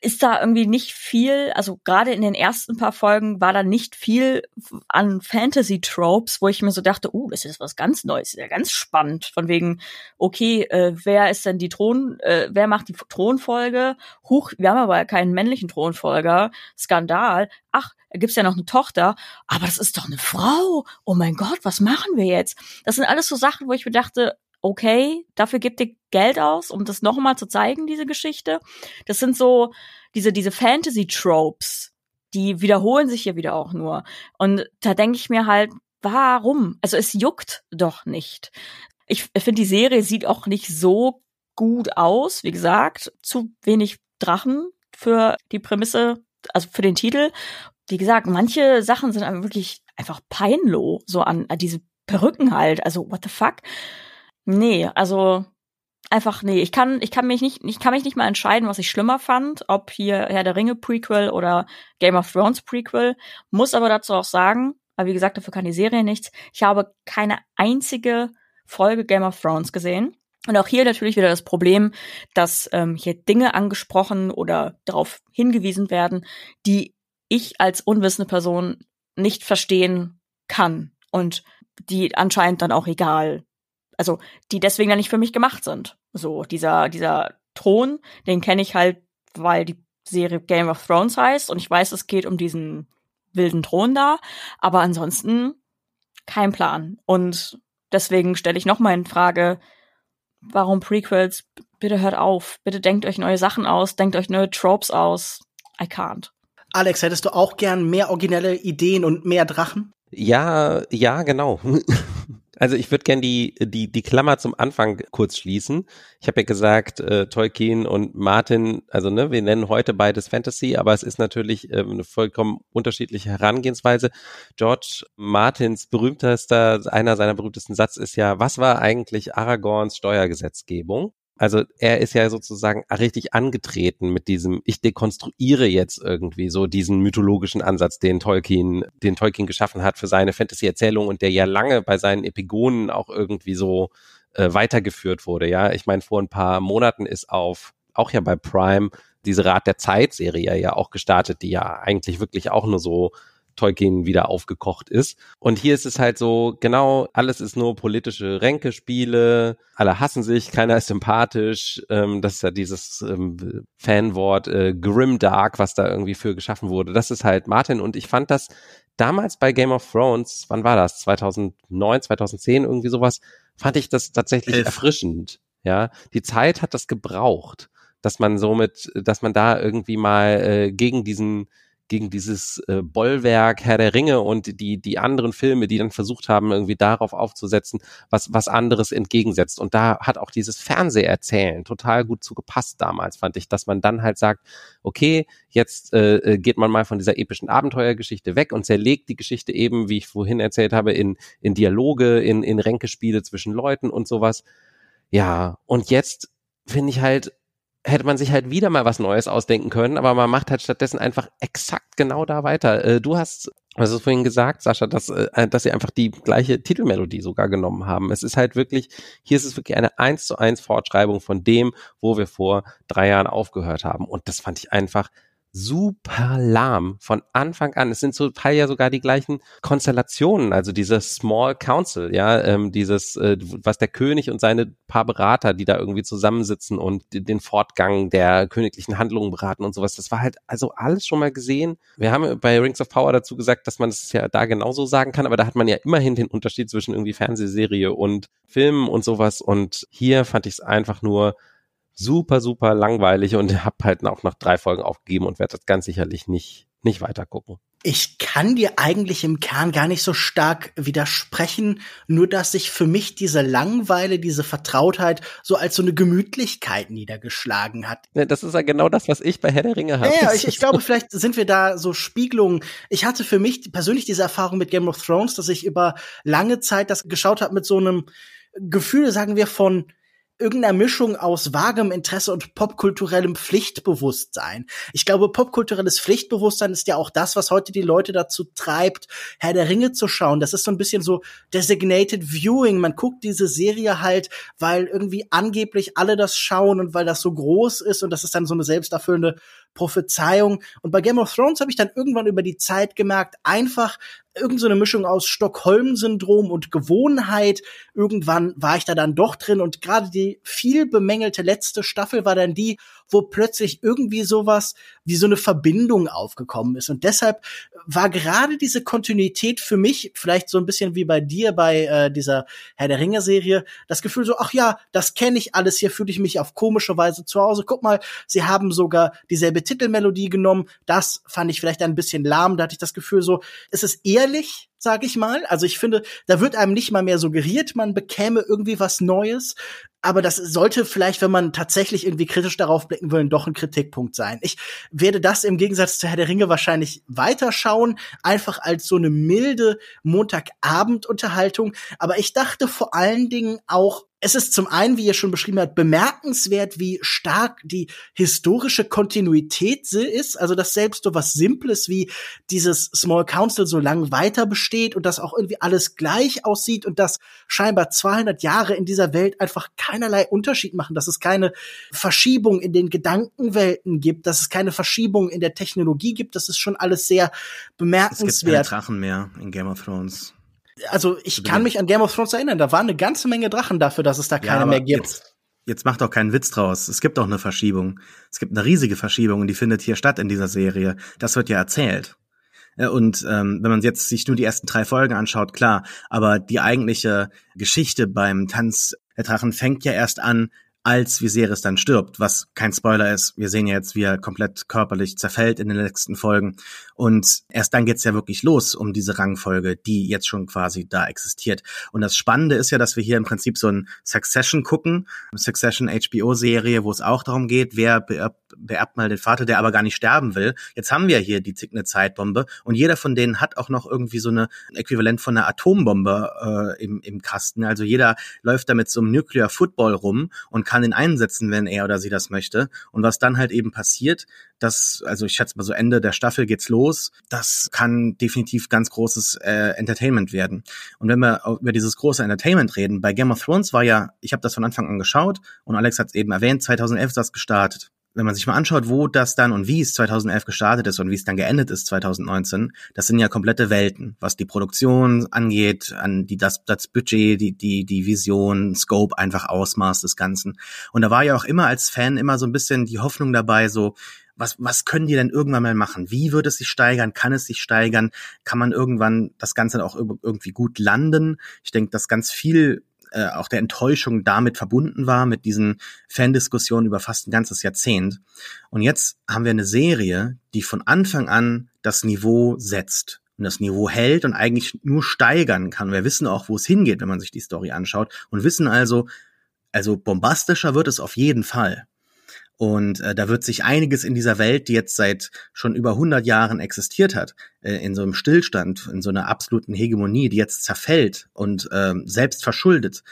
ist da irgendwie nicht viel, also gerade in den ersten paar Folgen war da nicht viel an Fantasy-Tropes, wo ich mir so dachte, uh, das ist was ganz Neues, ja ganz spannend. Von wegen, okay, äh, wer ist denn die Thron, äh, wer macht die Thronfolge? Huch, wir haben aber keinen männlichen Thronfolger. Skandal. Ach, da gibt's ja noch eine Tochter, aber das ist doch eine Frau. Oh mein Gott, was machen wir jetzt? Das sind alles so Sachen, wo ich mir dachte, okay, dafür gibt ihr Geld aus, um das nochmal zu zeigen, diese Geschichte. Das sind so diese, diese Fantasy-Tropes, die wiederholen sich hier wieder auch nur. Und da denke ich mir halt, warum? Also es juckt doch nicht. Ich finde, die Serie sieht auch nicht so gut aus. Wie gesagt, zu wenig Drachen für die Prämisse, also für den Titel. Wie gesagt, manche Sachen sind wirklich einfach peinloh, so an, an diese Perücken halt. Also, what the fuck? Nee, also einfach nee, ich kann ich kann mich nicht ich kann mich nicht mal entscheiden, was ich schlimmer fand, ob hier Herr der Ringe Prequel oder Game of Thrones Prequel, muss aber dazu auch sagen, aber wie gesagt, dafür kann die Serie nichts. Ich habe keine einzige Folge Game of Thrones gesehen. Und auch hier natürlich wieder das Problem, dass ähm, hier Dinge angesprochen oder darauf hingewiesen werden, die ich als unwissende Person nicht verstehen kann und die anscheinend dann auch egal also die deswegen dann nicht für mich gemacht sind. So, dieser, dieser Thron, den kenne ich halt, weil die Serie Game of Thrones heißt und ich weiß, es geht um diesen wilden Thron da, aber ansonsten kein Plan. Und deswegen stelle ich nochmal in Frage, warum Prequels? Bitte hört auf, bitte denkt euch neue Sachen aus, denkt euch neue Tropes aus. I can't. Alex, hättest du auch gern mehr originelle Ideen und mehr Drachen? Ja, ja, genau. Also ich würde gern die, die, die Klammer zum Anfang kurz schließen. Ich habe ja gesagt, äh, Tolkien und Martin, also ne, wir nennen heute beides Fantasy, aber es ist natürlich ähm, eine vollkommen unterschiedliche Herangehensweise. George Martins berühmtester, einer seiner berühmtesten Satz ist ja, was war eigentlich Aragorns Steuergesetzgebung? Also er ist ja sozusagen richtig angetreten mit diesem, ich dekonstruiere jetzt irgendwie so diesen mythologischen Ansatz, den Tolkien, den Tolkien geschaffen hat für seine Fantasy-Erzählung und der ja lange bei seinen Epigonen auch irgendwie so äh, weitergeführt wurde. Ja, ich meine, vor ein paar Monaten ist auf, auch ja bei Prime, diese Rat der Zeit-Serie ja auch gestartet, die ja eigentlich wirklich auch nur so Tolkien wieder aufgekocht ist. Und hier ist es halt so, genau, alles ist nur politische Ränkespiele, alle hassen sich, keiner ist sympathisch. Ähm, das ist ja dieses ähm, Fanwort äh, Grimdark, was da irgendwie für geschaffen wurde. Das ist halt Martin und ich fand das damals bei Game of Thrones, wann war das? 2009, 2010, irgendwie sowas, fand ich das tatsächlich Elf. erfrischend. Ja, die Zeit hat das gebraucht, dass man somit, dass man da irgendwie mal äh, gegen diesen gegen dieses äh, Bollwerk Herr der Ringe und die, die anderen Filme, die dann versucht haben, irgendwie darauf aufzusetzen, was, was anderes entgegensetzt. Und da hat auch dieses Fernseherzählen total gut zugepasst damals, fand ich, dass man dann halt sagt, okay, jetzt äh, äh, geht man mal von dieser epischen Abenteuergeschichte weg und zerlegt die Geschichte eben, wie ich vorhin erzählt habe, in, in Dialoge, in, in Ränkespiele zwischen Leuten und sowas. Ja, und jetzt finde ich halt, hätte man sich halt wieder mal was Neues ausdenken können, aber man macht halt stattdessen einfach exakt genau da weiter. Äh, du hast, du vorhin gesagt, Sascha, dass, äh, dass sie einfach die gleiche Titelmelodie sogar genommen haben. Es ist halt wirklich, hier ist es wirklich eine eins zu eins Fortschreibung von dem, wo wir vor drei Jahren aufgehört haben. Und das fand ich einfach super lahm von Anfang an. Es sind zum Teil ja sogar die gleichen Konstellationen, also dieses Small Council, ja, ähm, dieses, äh, was der König und seine paar Berater, die da irgendwie zusammensitzen und den Fortgang der königlichen Handlungen beraten und sowas. Das war halt also alles schon mal gesehen. Wir haben bei Rings of Power dazu gesagt, dass man es das ja da genauso sagen kann, aber da hat man ja immerhin den Unterschied zwischen irgendwie Fernsehserie und Filmen und sowas. Und hier fand ich es einfach nur super, super langweilig und habe halt auch nach drei Folgen aufgegeben und werde das ganz sicherlich nicht, nicht weiter gucken. Ich kann dir eigentlich im Kern gar nicht so stark widersprechen, nur dass sich für mich diese Langweile, diese Vertrautheit so als so eine Gemütlichkeit niedergeschlagen hat. Ja, das ist ja genau das, was ich bei Herr der Ringe habe. Ja, ich, ich glaube, vielleicht sind wir da so Spiegelungen. Ich hatte für mich persönlich diese Erfahrung mit Game of Thrones, dass ich über lange Zeit das geschaut habe mit so einem Gefühl, sagen wir, von irgendeiner Mischung aus vagem Interesse und popkulturellem Pflichtbewusstsein. Ich glaube, popkulturelles Pflichtbewusstsein ist ja auch das, was heute die Leute dazu treibt, Herr der Ringe zu schauen. Das ist so ein bisschen so designated viewing. Man guckt diese Serie halt, weil irgendwie angeblich alle das schauen und weil das so groß ist und das ist dann so eine selbsterfüllende Prophezeiung. Und bei Game of Thrones habe ich dann irgendwann über die Zeit gemerkt, einfach irgend so eine Mischung aus Stockholm-Syndrom und Gewohnheit. Irgendwann war ich da dann doch drin und gerade die viel bemängelte letzte Staffel war dann die, wo plötzlich irgendwie sowas wie so eine Verbindung aufgekommen ist. Und deshalb war gerade diese Kontinuität für mich, vielleicht so ein bisschen wie bei dir bei äh, dieser Herr der Ringe-Serie, das Gefühl so, ach ja, das kenne ich alles, hier fühle ich mich auf komische Weise zu Hause. Guck mal, sie haben sogar dieselbe Titelmelodie genommen. Das fand ich vielleicht ein bisschen lahm. Da hatte ich das Gefühl so, es ist ehrlich, sag ich mal. Also ich finde, da wird einem nicht mal mehr suggeriert, man bekäme irgendwie was Neues. Aber das sollte vielleicht, wenn man tatsächlich irgendwie kritisch darauf blicken will, doch ein Kritikpunkt sein. Ich werde das im Gegensatz zu Herr der Ringe wahrscheinlich weiterschauen, einfach als so eine milde Montagabend-Unterhaltung. Aber ich dachte vor allen Dingen auch, es ist zum einen, wie ihr schon beschrieben habt, bemerkenswert, wie stark die historische Kontinuität ist. Also, dass selbst so was Simples wie dieses Small Council so lang weiter besteht und dass auch irgendwie alles gleich aussieht und dass scheinbar 200 Jahre in dieser Welt einfach keinerlei Unterschied machen, dass es keine Verschiebung in den Gedankenwelten gibt, dass es keine Verschiebung in der Technologie gibt. Das ist schon alles sehr bemerkenswert. Es gibt keine Drachen mehr in Game of Thrones also ich kann mich an Game of Thrones erinnern, da waren eine ganze Menge Drachen dafür, dass es da keine ja, mehr gibt. Jetzt, jetzt macht doch keinen Witz draus. Es gibt auch eine Verschiebung. Es gibt eine riesige Verschiebung und die findet hier statt in dieser Serie. Das wird ja erzählt. Und ähm, wenn man jetzt sich nur die ersten drei Folgen anschaut, klar, aber die eigentliche Geschichte beim Tanz der Drachen fängt ja erst an, als Viserys dann stirbt, was kein Spoiler ist. Wir sehen ja jetzt, wie er komplett körperlich zerfällt in den letzten Folgen. Und erst dann geht's ja wirklich los um diese Rangfolge, die jetzt schon quasi da existiert. Und das Spannende ist ja, dass wir hier im Prinzip so ein Succession gucken, Succession HBO-Serie, wo es auch darum geht, wer beerbt, beerbt mal den Vater, der aber gar nicht sterben will. Jetzt haben wir hier die zickende Zeitbombe und jeder von denen hat auch noch irgendwie so eine Äquivalent von einer Atombombe äh, im, im Kasten. Also jeder läuft da mit so einem Nuclear Football rum und kann ihn einsetzen, wenn er oder sie das möchte. Und was dann halt eben passiert, das, also ich schätze mal so Ende der Staffel geht's los. Das kann definitiv ganz großes äh, Entertainment werden. Und wenn wir über dieses große Entertainment reden, bei Game of Thrones war ja, ich habe das von Anfang an geschaut und Alex hat es eben erwähnt, 2011 ist das gestartet. Wenn man sich mal anschaut, wo das dann und wie es 2011 gestartet ist und wie es dann geendet ist 2019, das sind ja komplette Welten, was die Produktion angeht, an die das, das Budget, die die die Vision, Scope, einfach Ausmaß des Ganzen. Und da war ja auch immer als Fan immer so ein bisschen die Hoffnung dabei, so was, was können die denn irgendwann mal machen? Wie wird es sich steigern? Kann es sich steigern? Kann man irgendwann das Ganze auch irgendwie gut landen? Ich denke, dass ganz viel äh, auch der Enttäuschung damit verbunden war, mit diesen Fandiskussionen über fast ein ganzes Jahrzehnt. Und jetzt haben wir eine Serie, die von Anfang an das Niveau setzt und das Niveau hält und eigentlich nur steigern kann. Wir wissen auch, wo es hingeht, wenn man sich die Story anschaut und wissen also, also bombastischer wird es auf jeden Fall. Und äh, da wird sich einiges in dieser Welt, die jetzt seit schon über 100 Jahren existiert hat, äh, in so einem Stillstand, in so einer absoluten Hegemonie, die jetzt zerfällt und äh, selbst verschuldet,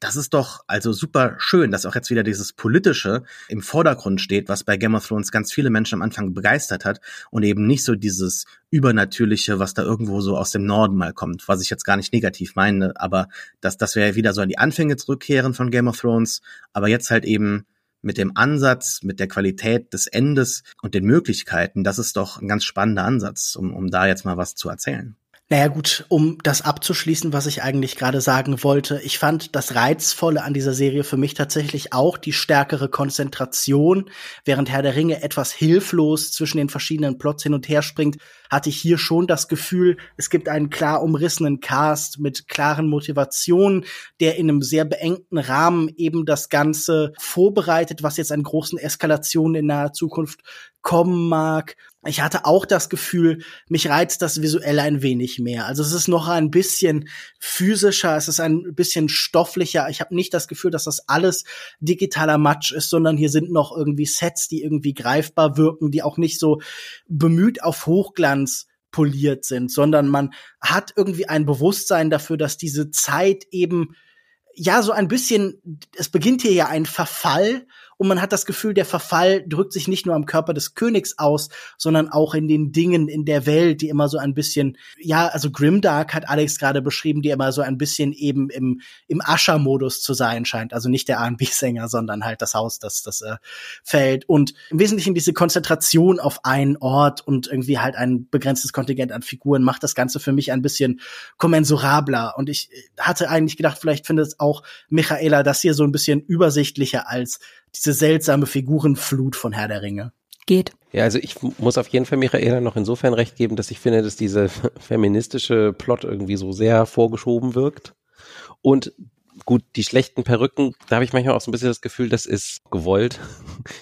das ist doch also super schön, dass auch jetzt wieder dieses Politische im Vordergrund steht, was bei Game of Thrones ganz viele Menschen am Anfang begeistert hat und eben nicht so dieses Übernatürliche, was da irgendwo so aus dem Norden mal kommt, was ich jetzt gar nicht negativ meine, aber dass, dass wir wieder so an die Anfänge zurückkehren von Game of Thrones, aber jetzt halt eben mit dem Ansatz, mit der Qualität des Endes und den Möglichkeiten, das ist doch ein ganz spannender Ansatz, um, um da jetzt mal was zu erzählen. Naja gut, um das abzuschließen, was ich eigentlich gerade sagen wollte, ich fand das Reizvolle an dieser Serie für mich tatsächlich auch die stärkere Konzentration. Während Herr der Ringe etwas hilflos zwischen den verschiedenen Plots hin und her springt, hatte ich hier schon das Gefühl, es gibt einen klar umrissenen Cast mit klaren Motivationen, der in einem sehr beengten Rahmen eben das Ganze vorbereitet, was jetzt an großen Eskalationen in naher Zukunft kommen mag. Ich hatte auch das Gefühl, mich reizt das visuell ein wenig mehr. Also es ist noch ein bisschen physischer, es ist ein bisschen stofflicher. Ich habe nicht das Gefühl, dass das alles digitaler Matsch ist, sondern hier sind noch irgendwie Sets, die irgendwie greifbar wirken, die auch nicht so bemüht auf Hochglanz poliert sind, sondern man hat irgendwie ein Bewusstsein dafür, dass diese Zeit eben ja so ein bisschen, es beginnt hier ja ein Verfall und man hat das Gefühl, der Verfall drückt sich nicht nur am Körper des Königs aus, sondern auch in den Dingen in der Welt, die immer so ein bisschen, ja, also Grimdark hat Alex gerade beschrieben, die immer so ein bisschen eben im, im Ascher-Modus zu sein scheint. Also nicht der R&B-Sänger, sondern halt das Haus, das, das äh, fällt. Und im Wesentlichen diese Konzentration auf einen Ort und irgendwie halt ein begrenztes Kontingent an Figuren macht das Ganze für mich ein bisschen kommensurabler. Und ich hatte eigentlich gedacht, vielleicht findet auch Michaela das hier so ein bisschen übersichtlicher als diese seltsame Figurenflut von Herr der Ringe. Geht. Ja, also ich muss auf jeden Fall Michaela noch insofern recht geben, dass ich finde, dass diese feministische Plot irgendwie so sehr vorgeschoben wirkt. Und gut, die schlechten Perücken, da habe ich manchmal auch so ein bisschen das Gefühl, das ist gewollt.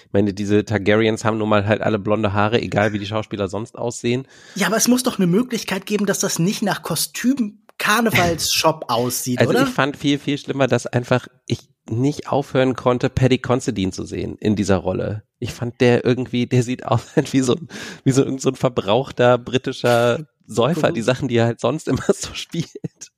Ich meine, diese Targaryens haben nun mal halt alle blonde Haare, egal wie die Schauspieler sonst aussehen. Ja, aber es muss doch eine Möglichkeit geben, dass das nicht nach Kostüm Karnevalsshop aussieht, also oder? Also ich fand viel, viel schlimmer, dass einfach ich nicht aufhören konnte, Paddy Considine zu sehen in dieser Rolle. Ich fand der irgendwie, der sieht aus wie so, wie so, so ein verbrauchter britischer Säufer, die Sachen, die er halt sonst immer so spielt.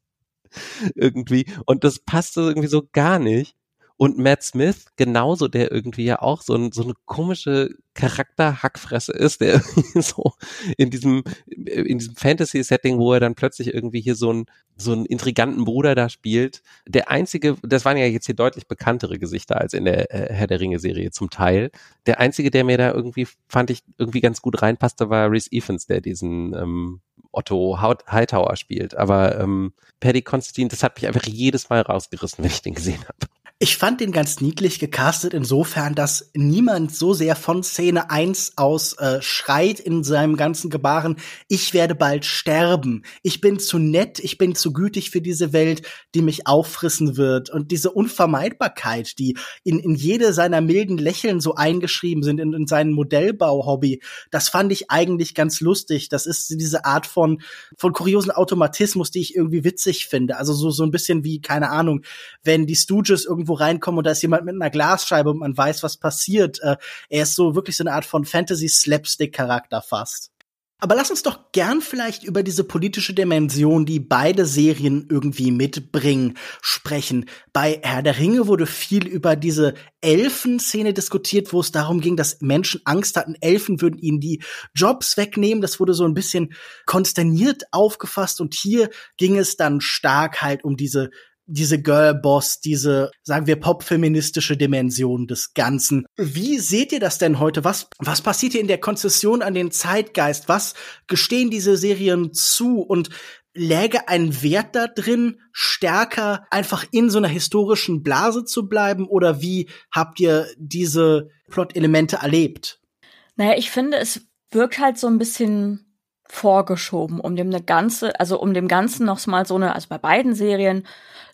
irgendwie. Und das passte irgendwie so gar nicht. Und Matt Smith, genauso, der irgendwie ja auch so, ein, so eine komische Charakterhackfresse ist, der so in diesem, in diesem Fantasy-Setting, wo er dann plötzlich irgendwie hier so ein so einen intriganten Bruder da spielt. Der einzige, das waren ja jetzt hier deutlich bekanntere Gesichter als in der äh, Herr der Ringe-Serie zum Teil. Der einzige, der mir da irgendwie, fand ich, irgendwie ganz gut reinpasste, war Reese Evans, der diesen ähm, Otto Hightower spielt. Aber ähm, Paddy Constantine, das hat mich einfach jedes Mal rausgerissen, wenn ich den gesehen habe. Ich fand den ganz niedlich gecastet insofern, dass niemand so sehr von Szene 1 aus äh, schreit in seinem ganzen Gebaren, ich werde bald sterben. Ich bin zu nett, ich bin zu gütig für diese Welt, die mich auffrissen wird. Und diese Unvermeidbarkeit, die in, in jede seiner milden Lächeln so eingeschrieben sind, in, in seinen Modellbau-Hobby, das fand ich eigentlich ganz lustig. Das ist diese Art von, von kuriosen Automatismus, die ich irgendwie witzig finde. Also so, so ein bisschen wie, keine Ahnung, wenn die Stooges irgendwie irgendwo reinkommen und da ist jemand mit einer Glasscheibe und man weiß, was passiert. Äh, er ist so wirklich so eine Art von Fantasy-Slapstick-Charakter fast. Aber lass uns doch gern vielleicht über diese politische Dimension, die beide Serien irgendwie mitbringen, sprechen. Bei Herr der Ringe wurde viel über diese Elfen-Szene diskutiert, wo es darum ging, dass Menschen Angst hatten, Elfen würden ihnen die Jobs wegnehmen. Das wurde so ein bisschen konsterniert aufgefasst und hier ging es dann stark halt um diese diese Girlboss, diese, sagen wir, popfeministische Dimension des Ganzen. Wie seht ihr das denn heute? Was, was passiert hier in der Konzession an den Zeitgeist? Was gestehen diese Serien zu? Und läge ein Wert da drin, stärker einfach in so einer historischen Blase zu bleiben? Oder wie habt ihr diese Plot-Elemente erlebt? Naja, ich finde, es wirkt halt so ein bisschen vorgeschoben, um dem eine ganze, also um dem Ganzen noch mal so eine, also bei beiden Serien,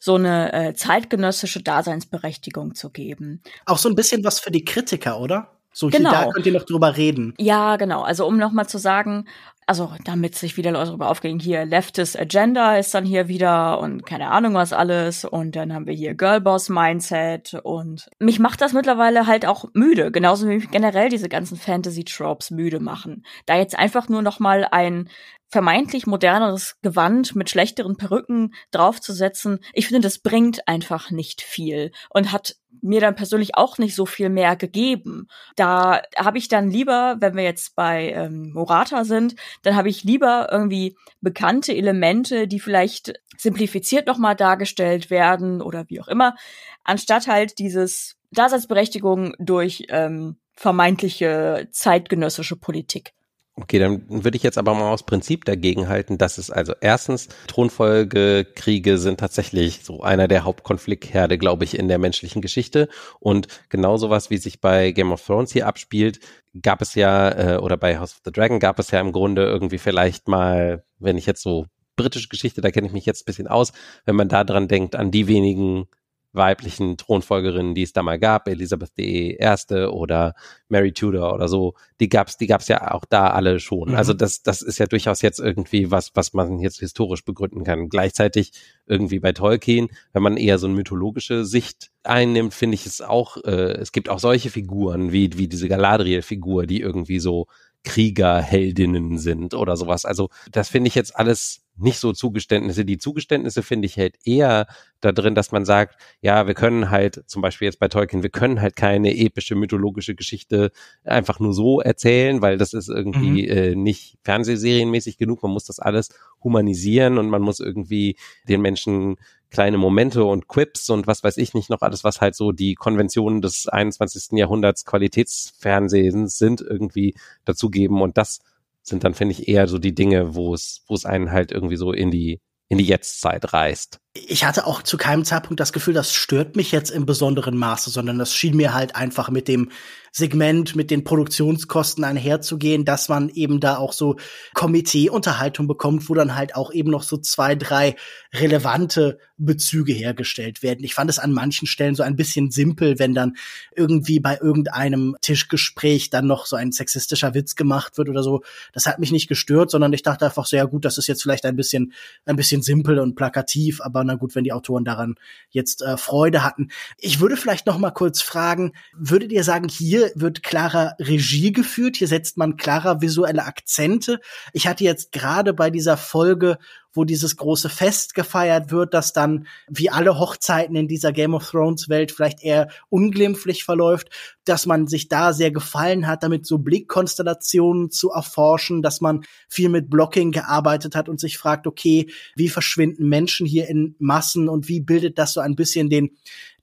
so eine äh, zeitgenössische Daseinsberechtigung zu geben. Auch so ein bisschen was für die Kritiker, oder? So, genau. hier, da könnt ihr noch drüber reden. Ja, genau. Also um noch mal zu sagen, also damit sich wieder Leute darüber aufgehen, hier Leftist Agenda ist dann hier wieder und keine Ahnung was alles und dann haben wir hier Girlboss Mindset und mich macht das mittlerweile halt auch müde, genauso wie mich generell diese ganzen Fantasy Tropes müde machen. Da jetzt einfach nur noch mal ein vermeintlich moderneres Gewand mit schlechteren Perücken draufzusetzen, ich finde, das bringt einfach nicht viel und hat mir dann persönlich auch nicht so viel mehr gegeben. Da habe ich dann lieber, wenn wir jetzt bei ähm, Morata sind, dann habe ich lieber irgendwie bekannte Elemente, die vielleicht simplifiziert nochmal dargestellt werden oder wie auch immer, anstatt halt dieses Daseinsberechtigung durch ähm, vermeintliche zeitgenössische Politik. Okay, dann würde ich jetzt aber mal aus Prinzip dagegen halten, dass es also erstens Thronfolgekriege sind tatsächlich so einer der Hauptkonfliktherde, glaube ich, in der menschlichen Geschichte. Und genau sowas, wie sich bei Game of Thrones hier abspielt, gab es ja äh, oder bei House of the Dragon gab es ja im Grunde irgendwie vielleicht mal, wenn ich jetzt so britische Geschichte, da kenne ich mich jetzt ein bisschen aus, wenn man da dran denkt an die wenigen weiblichen Thronfolgerinnen, die es da mal gab, Elisabeth I. oder Mary Tudor oder so, die gab's, die gab's ja auch da alle schon. Mhm. Also das, das ist ja durchaus jetzt irgendwie was, was man jetzt historisch begründen kann. Gleichzeitig irgendwie bei Tolkien, wenn man eher so eine mythologische Sicht einnimmt, finde ich es auch, äh, es gibt auch solche Figuren wie, wie diese Galadriel-Figur, die irgendwie so Kriegerheldinnen sind oder sowas. Also das finde ich jetzt alles nicht so Zugeständnisse. Die Zugeständnisse finde ich halt eher da drin, dass man sagt, ja, wir können halt, zum Beispiel jetzt bei Tolkien, wir können halt keine epische mythologische Geschichte einfach nur so erzählen, weil das ist irgendwie mhm. äh, nicht Fernsehserienmäßig genug. Man muss das alles humanisieren und man muss irgendwie den Menschen kleine Momente und Quips und was weiß ich nicht noch alles, was halt so die Konventionen des 21. Jahrhunderts Qualitätsfernsehens sind, irgendwie dazugeben. Und das sind dann, finde ich, eher so die Dinge, wo es, wo es einen halt irgendwie so in die, in die Jetztzeit reißt. Ich hatte auch zu keinem Zeitpunkt das Gefühl, das stört mich jetzt im besonderen Maße, sondern das schien mir halt einfach mit dem Segment mit den Produktionskosten einherzugehen, dass man eben da auch so Komiteeunterhaltung bekommt, wo dann halt auch eben noch so zwei, drei relevante Bezüge hergestellt werden. Ich fand es an manchen Stellen so ein bisschen simpel, wenn dann irgendwie bei irgendeinem Tischgespräch dann noch so ein sexistischer Witz gemacht wird oder so. Das hat mich nicht gestört, sondern ich dachte einfach so, ja gut, das ist jetzt vielleicht ein bisschen, ein bisschen simpel und plakativ, aber na gut, wenn die Autoren daran jetzt äh, Freude hatten. Ich würde vielleicht noch mal kurz fragen, würdet ihr sagen, hier wird klarer Regie geführt, hier setzt man klarer visuelle Akzente. Ich hatte jetzt gerade bei dieser Folge wo dieses große Fest gefeiert wird, das dann wie alle Hochzeiten in dieser Game of Thrones Welt vielleicht eher unglimpflich verläuft, dass man sich da sehr gefallen hat, damit so Blickkonstellationen zu erforschen, dass man viel mit Blocking gearbeitet hat und sich fragt, okay, wie verschwinden Menschen hier in Massen und wie bildet das so ein bisschen den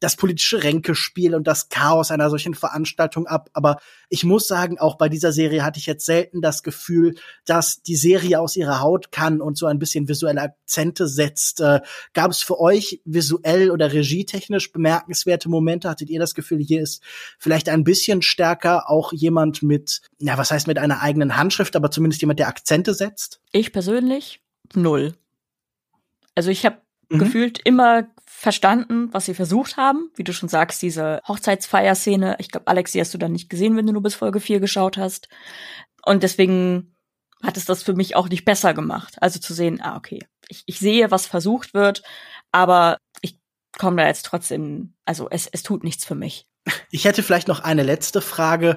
das politische Ränkespiel und das Chaos einer solchen Veranstaltung ab. Aber ich muss sagen, auch bei dieser Serie hatte ich jetzt selten das Gefühl, dass die Serie aus ihrer Haut kann und so ein bisschen visuelle Akzente setzt. Äh, Gab es für euch visuell oder regietechnisch bemerkenswerte Momente? Hattet ihr das Gefühl, hier ist vielleicht ein bisschen stärker auch jemand mit, ja, was heißt mit einer eigenen Handschrift, aber zumindest jemand, der Akzente setzt? Ich persönlich null. Also ich habe mhm. gefühlt immer verstanden, was sie versucht haben. Wie du schon sagst, diese Hochzeitsfeierszene. Ich glaube, Alex, die hast du dann nicht gesehen, wenn du nur bis Folge 4 geschaut hast. Und deswegen hat es das für mich auch nicht besser gemacht. Also zu sehen, ah, okay, ich, ich sehe, was versucht wird, aber ich komme da jetzt trotzdem, also es, es tut nichts für mich. Ich hätte vielleicht noch eine letzte Frage.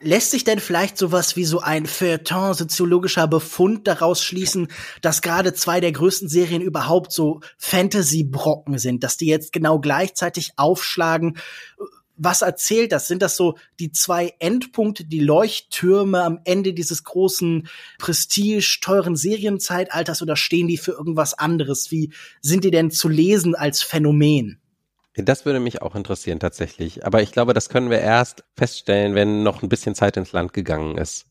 Lässt sich denn vielleicht sowas wie so ein Feuilleton soziologischer Befund daraus schließen, dass gerade zwei der größten Serien überhaupt so Fantasy-Brocken sind, dass die jetzt genau gleichzeitig aufschlagen? was erzählt das? Sind das so die zwei Endpunkte, die Leuchttürme am Ende dieses großen Prestige, teuren Serienzeitalters oder stehen die für irgendwas anderes? Wie sind die denn zu lesen als Phänomen? Das würde mich auch interessieren tatsächlich. Aber ich glaube, das können wir erst feststellen, wenn noch ein bisschen Zeit ins Land gegangen ist.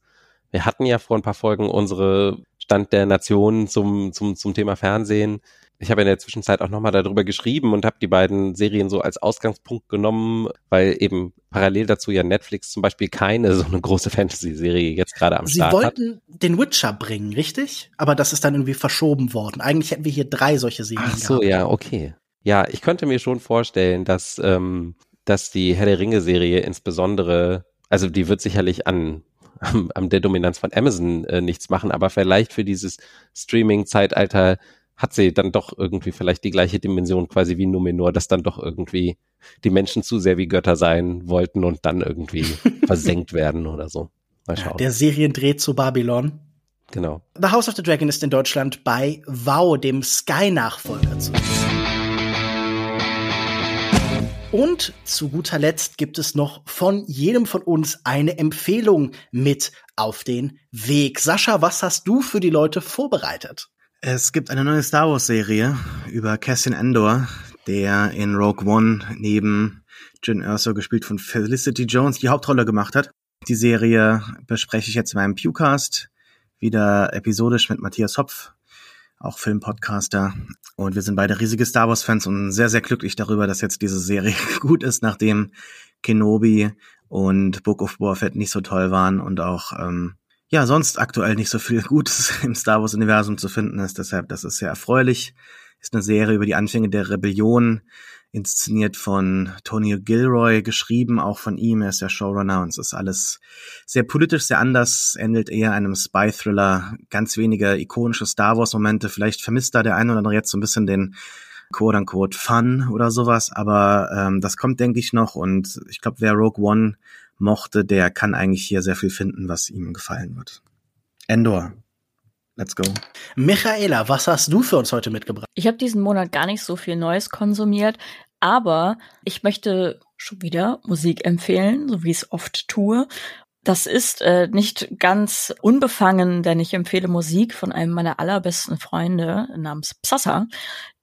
Wir hatten ja vor ein paar Folgen unsere Stand der Nation zum, zum, zum Thema Fernsehen. Ich habe in der Zwischenzeit auch nochmal darüber geschrieben und habe die beiden Serien so als Ausgangspunkt genommen, weil eben parallel dazu ja Netflix zum Beispiel keine so eine große Fantasy-Serie jetzt gerade am Sie Start hat. Sie wollten den Witcher bringen, richtig? Aber das ist dann irgendwie verschoben worden. Eigentlich hätten wir hier drei solche Serien Ach so, gehabt. ja, okay. Ja, ich könnte mir schon vorstellen, dass, ähm, dass die Herr der Ringe-Serie insbesondere, also die wird sicherlich an am, am der Dominanz von Amazon äh, nichts machen, aber vielleicht für dieses Streaming-Zeitalter hat sie dann doch irgendwie vielleicht die gleiche Dimension quasi wie Numenor, dass dann doch irgendwie die Menschen zu sehr wie Götter sein wollten und dann irgendwie versenkt werden oder so. Mal schauen. Der Seriendreh zu Babylon. Genau. The House of the Dragon ist in Deutschland bei Wow, dem Sky-Nachfolger zu und zu guter Letzt gibt es noch von jedem von uns eine Empfehlung mit auf den Weg. Sascha, was hast du für die Leute vorbereitet? Es gibt eine neue Star Wars Serie über Cassian Endor, der in Rogue One neben Jyn Erso gespielt von Felicity Jones die Hauptrolle gemacht hat. Die Serie bespreche ich jetzt in meinem Pewcast, wieder episodisch mit Matthias Hopf, auch Filmpodcaster. Und wir sind beide riesige Star Wars-Fans und sehr, sehr glücklich darüber, dass jetzt diese Serie gut ist, nachdem Kenobi und Book of Boba Fett nicht so toll waren und auch ähm, ja sonst aktuell nicht so viel Gutes im Star Wars Universum zu finden ist. Deshalb, das ist sehr erfreulich. Ist eine Serie über die Anfänge der Rebellion, inszeniert von Tony Gilroy, geschrieben auch von ihm. Er ist der Showrunner und es ist alles sehr politisch, sehr anders, ähnelt eher einem Spy-Thriller, ganz wenige ikonische Star Wars-Momente. Vielleicht vermisst da der eine oder andere jetzt so ein bisschen den quote-unquote Fun oder sowas, aber ähm, das kommt, denke ich, noch und ich glaube, wer Rogue One mochte, der kann eigentlich hier sehr viel finden, was ihm gefallen wird. Endor. Let's go. Michaela, was hast du für uns heute mitgebracht? Ich habe diesen Monat gar nicht so viel Neues konsumiert, aber ich möchte schon wieder Musik empfehlen, so wie ich es oft tue. Das ist äh, nicht ganz unbefangen, denn ich empfehle Musik von einem meiner allerbesten Freunde namens Psassa.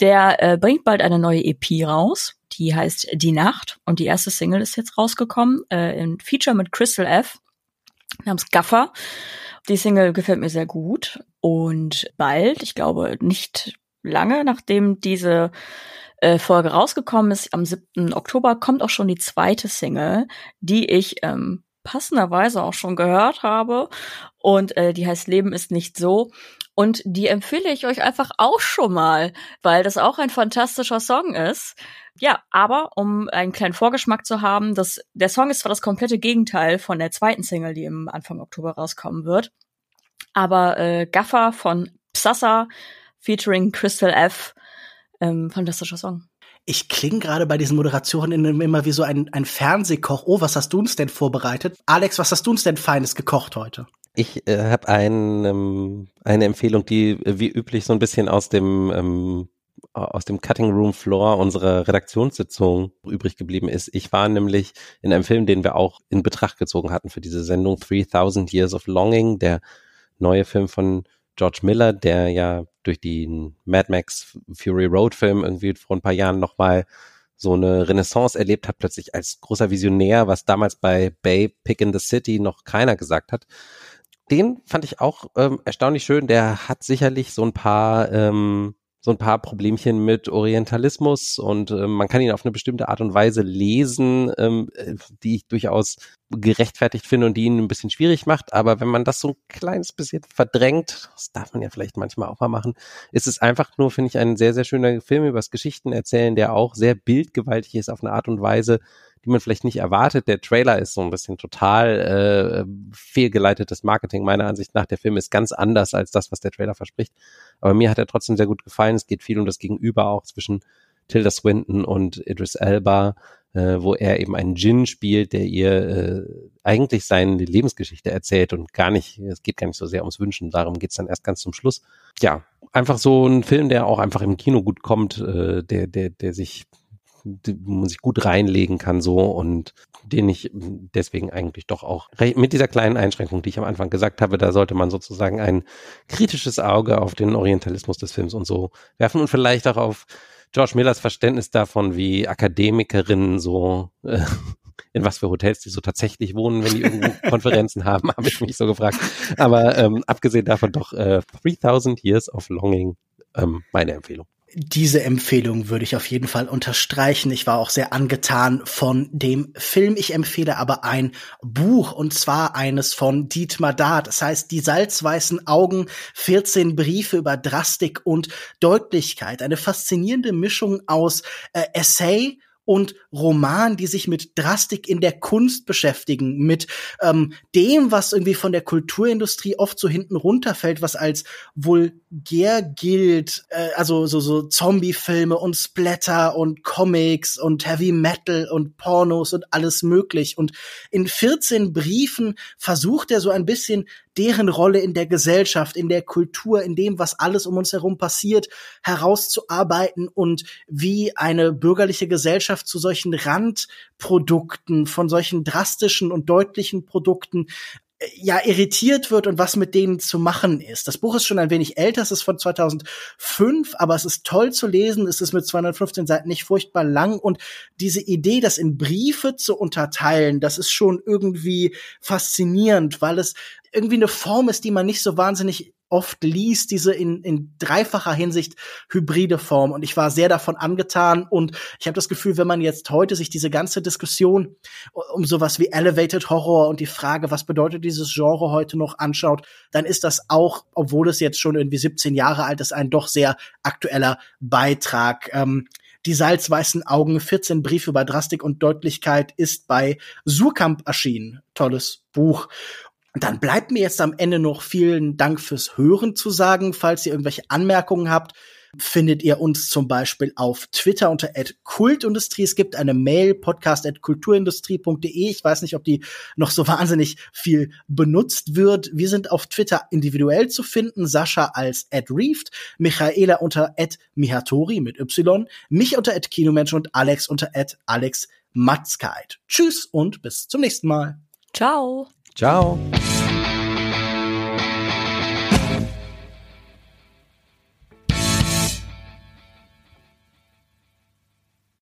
Der äh, bringt bald eine neue EP raus, die heißt Die Nacht und die erste Single ist jetzt rausgekommen, äh, in Feature mit Crystal F namens Gaffer. Die Single gefällt mir sehr gut und bald, ich glaube nicht lange, nachdem diese äh, Folge rausgekommen ist, am 7. Oktober, kommt auch schon die zweite Single, die ich ähm, passenderweise auch schon gehört habe. Und äh, die heißt Leben ist nicht so. Und die empfehle ich euch einfach auch schon mal, weil das auch ein fantastischer Song ist. Ja, aber um einen kleinen Vorgeschmack zu haben, das, der Song ist zwar das komplette Gegenteil von der zweiten Single, die im Anfang Oktober rauskommen wird. Aber äh, Gaffer von Psassa featuring Crystal F, ähm, fantastischer Song. Ich klinge gerade bei diesen Moderationen immer wie so ein, ein Fernsehkoch. Oh, was hast du uns denn vorbereitet? Alex, was hast du uns denn Feines gekocht heute? Ich äh, habe ein, ähm, eine Empfehlung, die äh, wie üblich so ein bisschen aus dem ähm, aus dem Cutting Room Floor unserer Redaktionssitzung übrig geblieben ist. Ich war nämlich in einem Film, den wir auch in Betracht gezogen hatten für diese Sendung 3000 Years of Longing, der neue Film von George Miller, der ja durch den Mad Max Fury Road Film irgendwie vor ein paar Jahren nochmal so eine Renaissance erlebt hat, plötzlich als großer Visionär, was damals bei Bay Pick in the City noch keiner gesagt hat. Den fand ich auch ähm, erstaunlich schön. Der hat sicherlich so ein paar ähm, so ein paar Problemchen mit Orientalismus und äh, man kann ihn auf eine bestimmte Art und Weise lesen, ähm, äh, die ich durchaus gerechtfertigt finde und die ihn ein bisschen schwierig macht. Aber wenn man das so ein kleines bisschen verdrängt, das darf man ja vielleicht manchmal auch mal machen, ist es einfach nur, finde ich, ein sehr, sehr schöner Film übers Geschichten erzählen, der auch sehr bildgewaltig ist auf eine Art und Weise, die man vielleicht nicht erwartet. Der Trailer ist so ein bisschen total äh, fehlgeleitetes Marketing meiner Ansicht nach. Der Film ist ganz anders als das, was der Trailer verspricht. Aber mir hat er trotzdem sehr gut gefallen. Es geht viel um das Gegenüber auch zwischen Tilda Swinton und Idris Elba, äh, wo er eben einen Djinn spielt, der ihr äh, eigentlich seine Lebensgeschichte erzählt und gar nicht, es geht gar nicht so sehr ums Wünschen, darum geht's dann erst ganz zum Schluss. Ja, einfach so ein Film, der auch einfach im Kino gut kommt, äh, der, der, der sich wo man sich gut reinlegen kann so und den ich deswegen eigentlich doch auch mit dieser kleinen Einschränkung, die ich am Anfang gesagt habe, da sollte man sozusagen ein kritisches Auge auf den Orientalismus des Films und so werfen und vielleicht auch auf George Millers Verständnis davon, wie Akademikerinnen so äh, in was für Hotels die so tatsächlich wohnen, wenn die irgendwo Konferenzen haben, habe ich mich so gefragt. Aber ähm, abgesehen davon doch äh, 3000 Years of Longing ähm, meine Empfehlung diese Empfehlung würde ich auf jeden Fall unterstreichen. Ich war auch sehr angetan von dem Film. Ich empfehle aber ein Buch und zwar eines von Dietmar Dart. Das heißt Die salzweißen Augen, 14 Briefe über Drastik und Deutlichkeit. Eine faszinierende Mischung aus äh, Essay, und Roman, die sich mit Drastik in der Kunst beschäftigen, mit ähm, dem, was irgendwie von der Kulturindustrie oft so hinten runterfällt, was als vulgär gilt, äh, also so, so Zombie-Filme und Splatter und Comics und Heavy Metal und Pornos und alles möglich. Und in 14 Briefen versucht er so ein bisschen deren Rolle in der Gesellschaft, in der Kultur, in dem, was alles um uns herum passiert, herauszuarbeiten und wie eine bürgerliche Gesellschaft zu solchen Randprodukten, von solchen drastischen und deutlichen Produkten ja irritiert wird und was mit denen zu machen ist. Das Buch ist schon ein wenig älter, es ist von 2005, aber es ist toll zu lesen, es ist mit 215 Seiten nicht furchtbar lang und diese Idee, das in Briefe zu unterteilen, das ist schon irgendwie faszinierend, weil es irgendwie eine Form ist, die man nicht so wahnsinnig oft liest, diese in, in dreifacher Hinsicht hybride Form. Und ich war sehr davon angetan. Und ich habe das Gefühl, wenn man jetzt heute sich diese ganze Diskussion um sowas wie Elevated Horror und die Frage, was bedeutet dieses Genre heute noch anschaut, dann ist das auch, obwohl es jetzt schon irgendwie 17 Jahre alt ist, ein doch sehr aktueller Beitrag. Ähm, die salzweißen Augen, 14 Briefe über Drastik und Deutlichkeit ist bei Surkamp erschienen. Tolles Buch. Dann bleibt mir jetzt am Ende noch vielen Dank fürs Hören zu sagen. Falls ihr irgendwelche Anmerkungen habt, findet ihr uns zum Beispiel auf Twitter unter @kultindustrie. Es gibt eine Mail podcast@kulturindustrie.de. Ich weiß nicht, ob die noch so wahnsinnig viel benutzt wird. Wir sind auf Twitter individuell zu finden. Sascha als @reeft, Michaela unter @mihatori mit Y, mich unter @kinomensch und Alex unter @alexmatzkeit. Tschüss und bis zum nächsten Mal. Ciao. Ciao.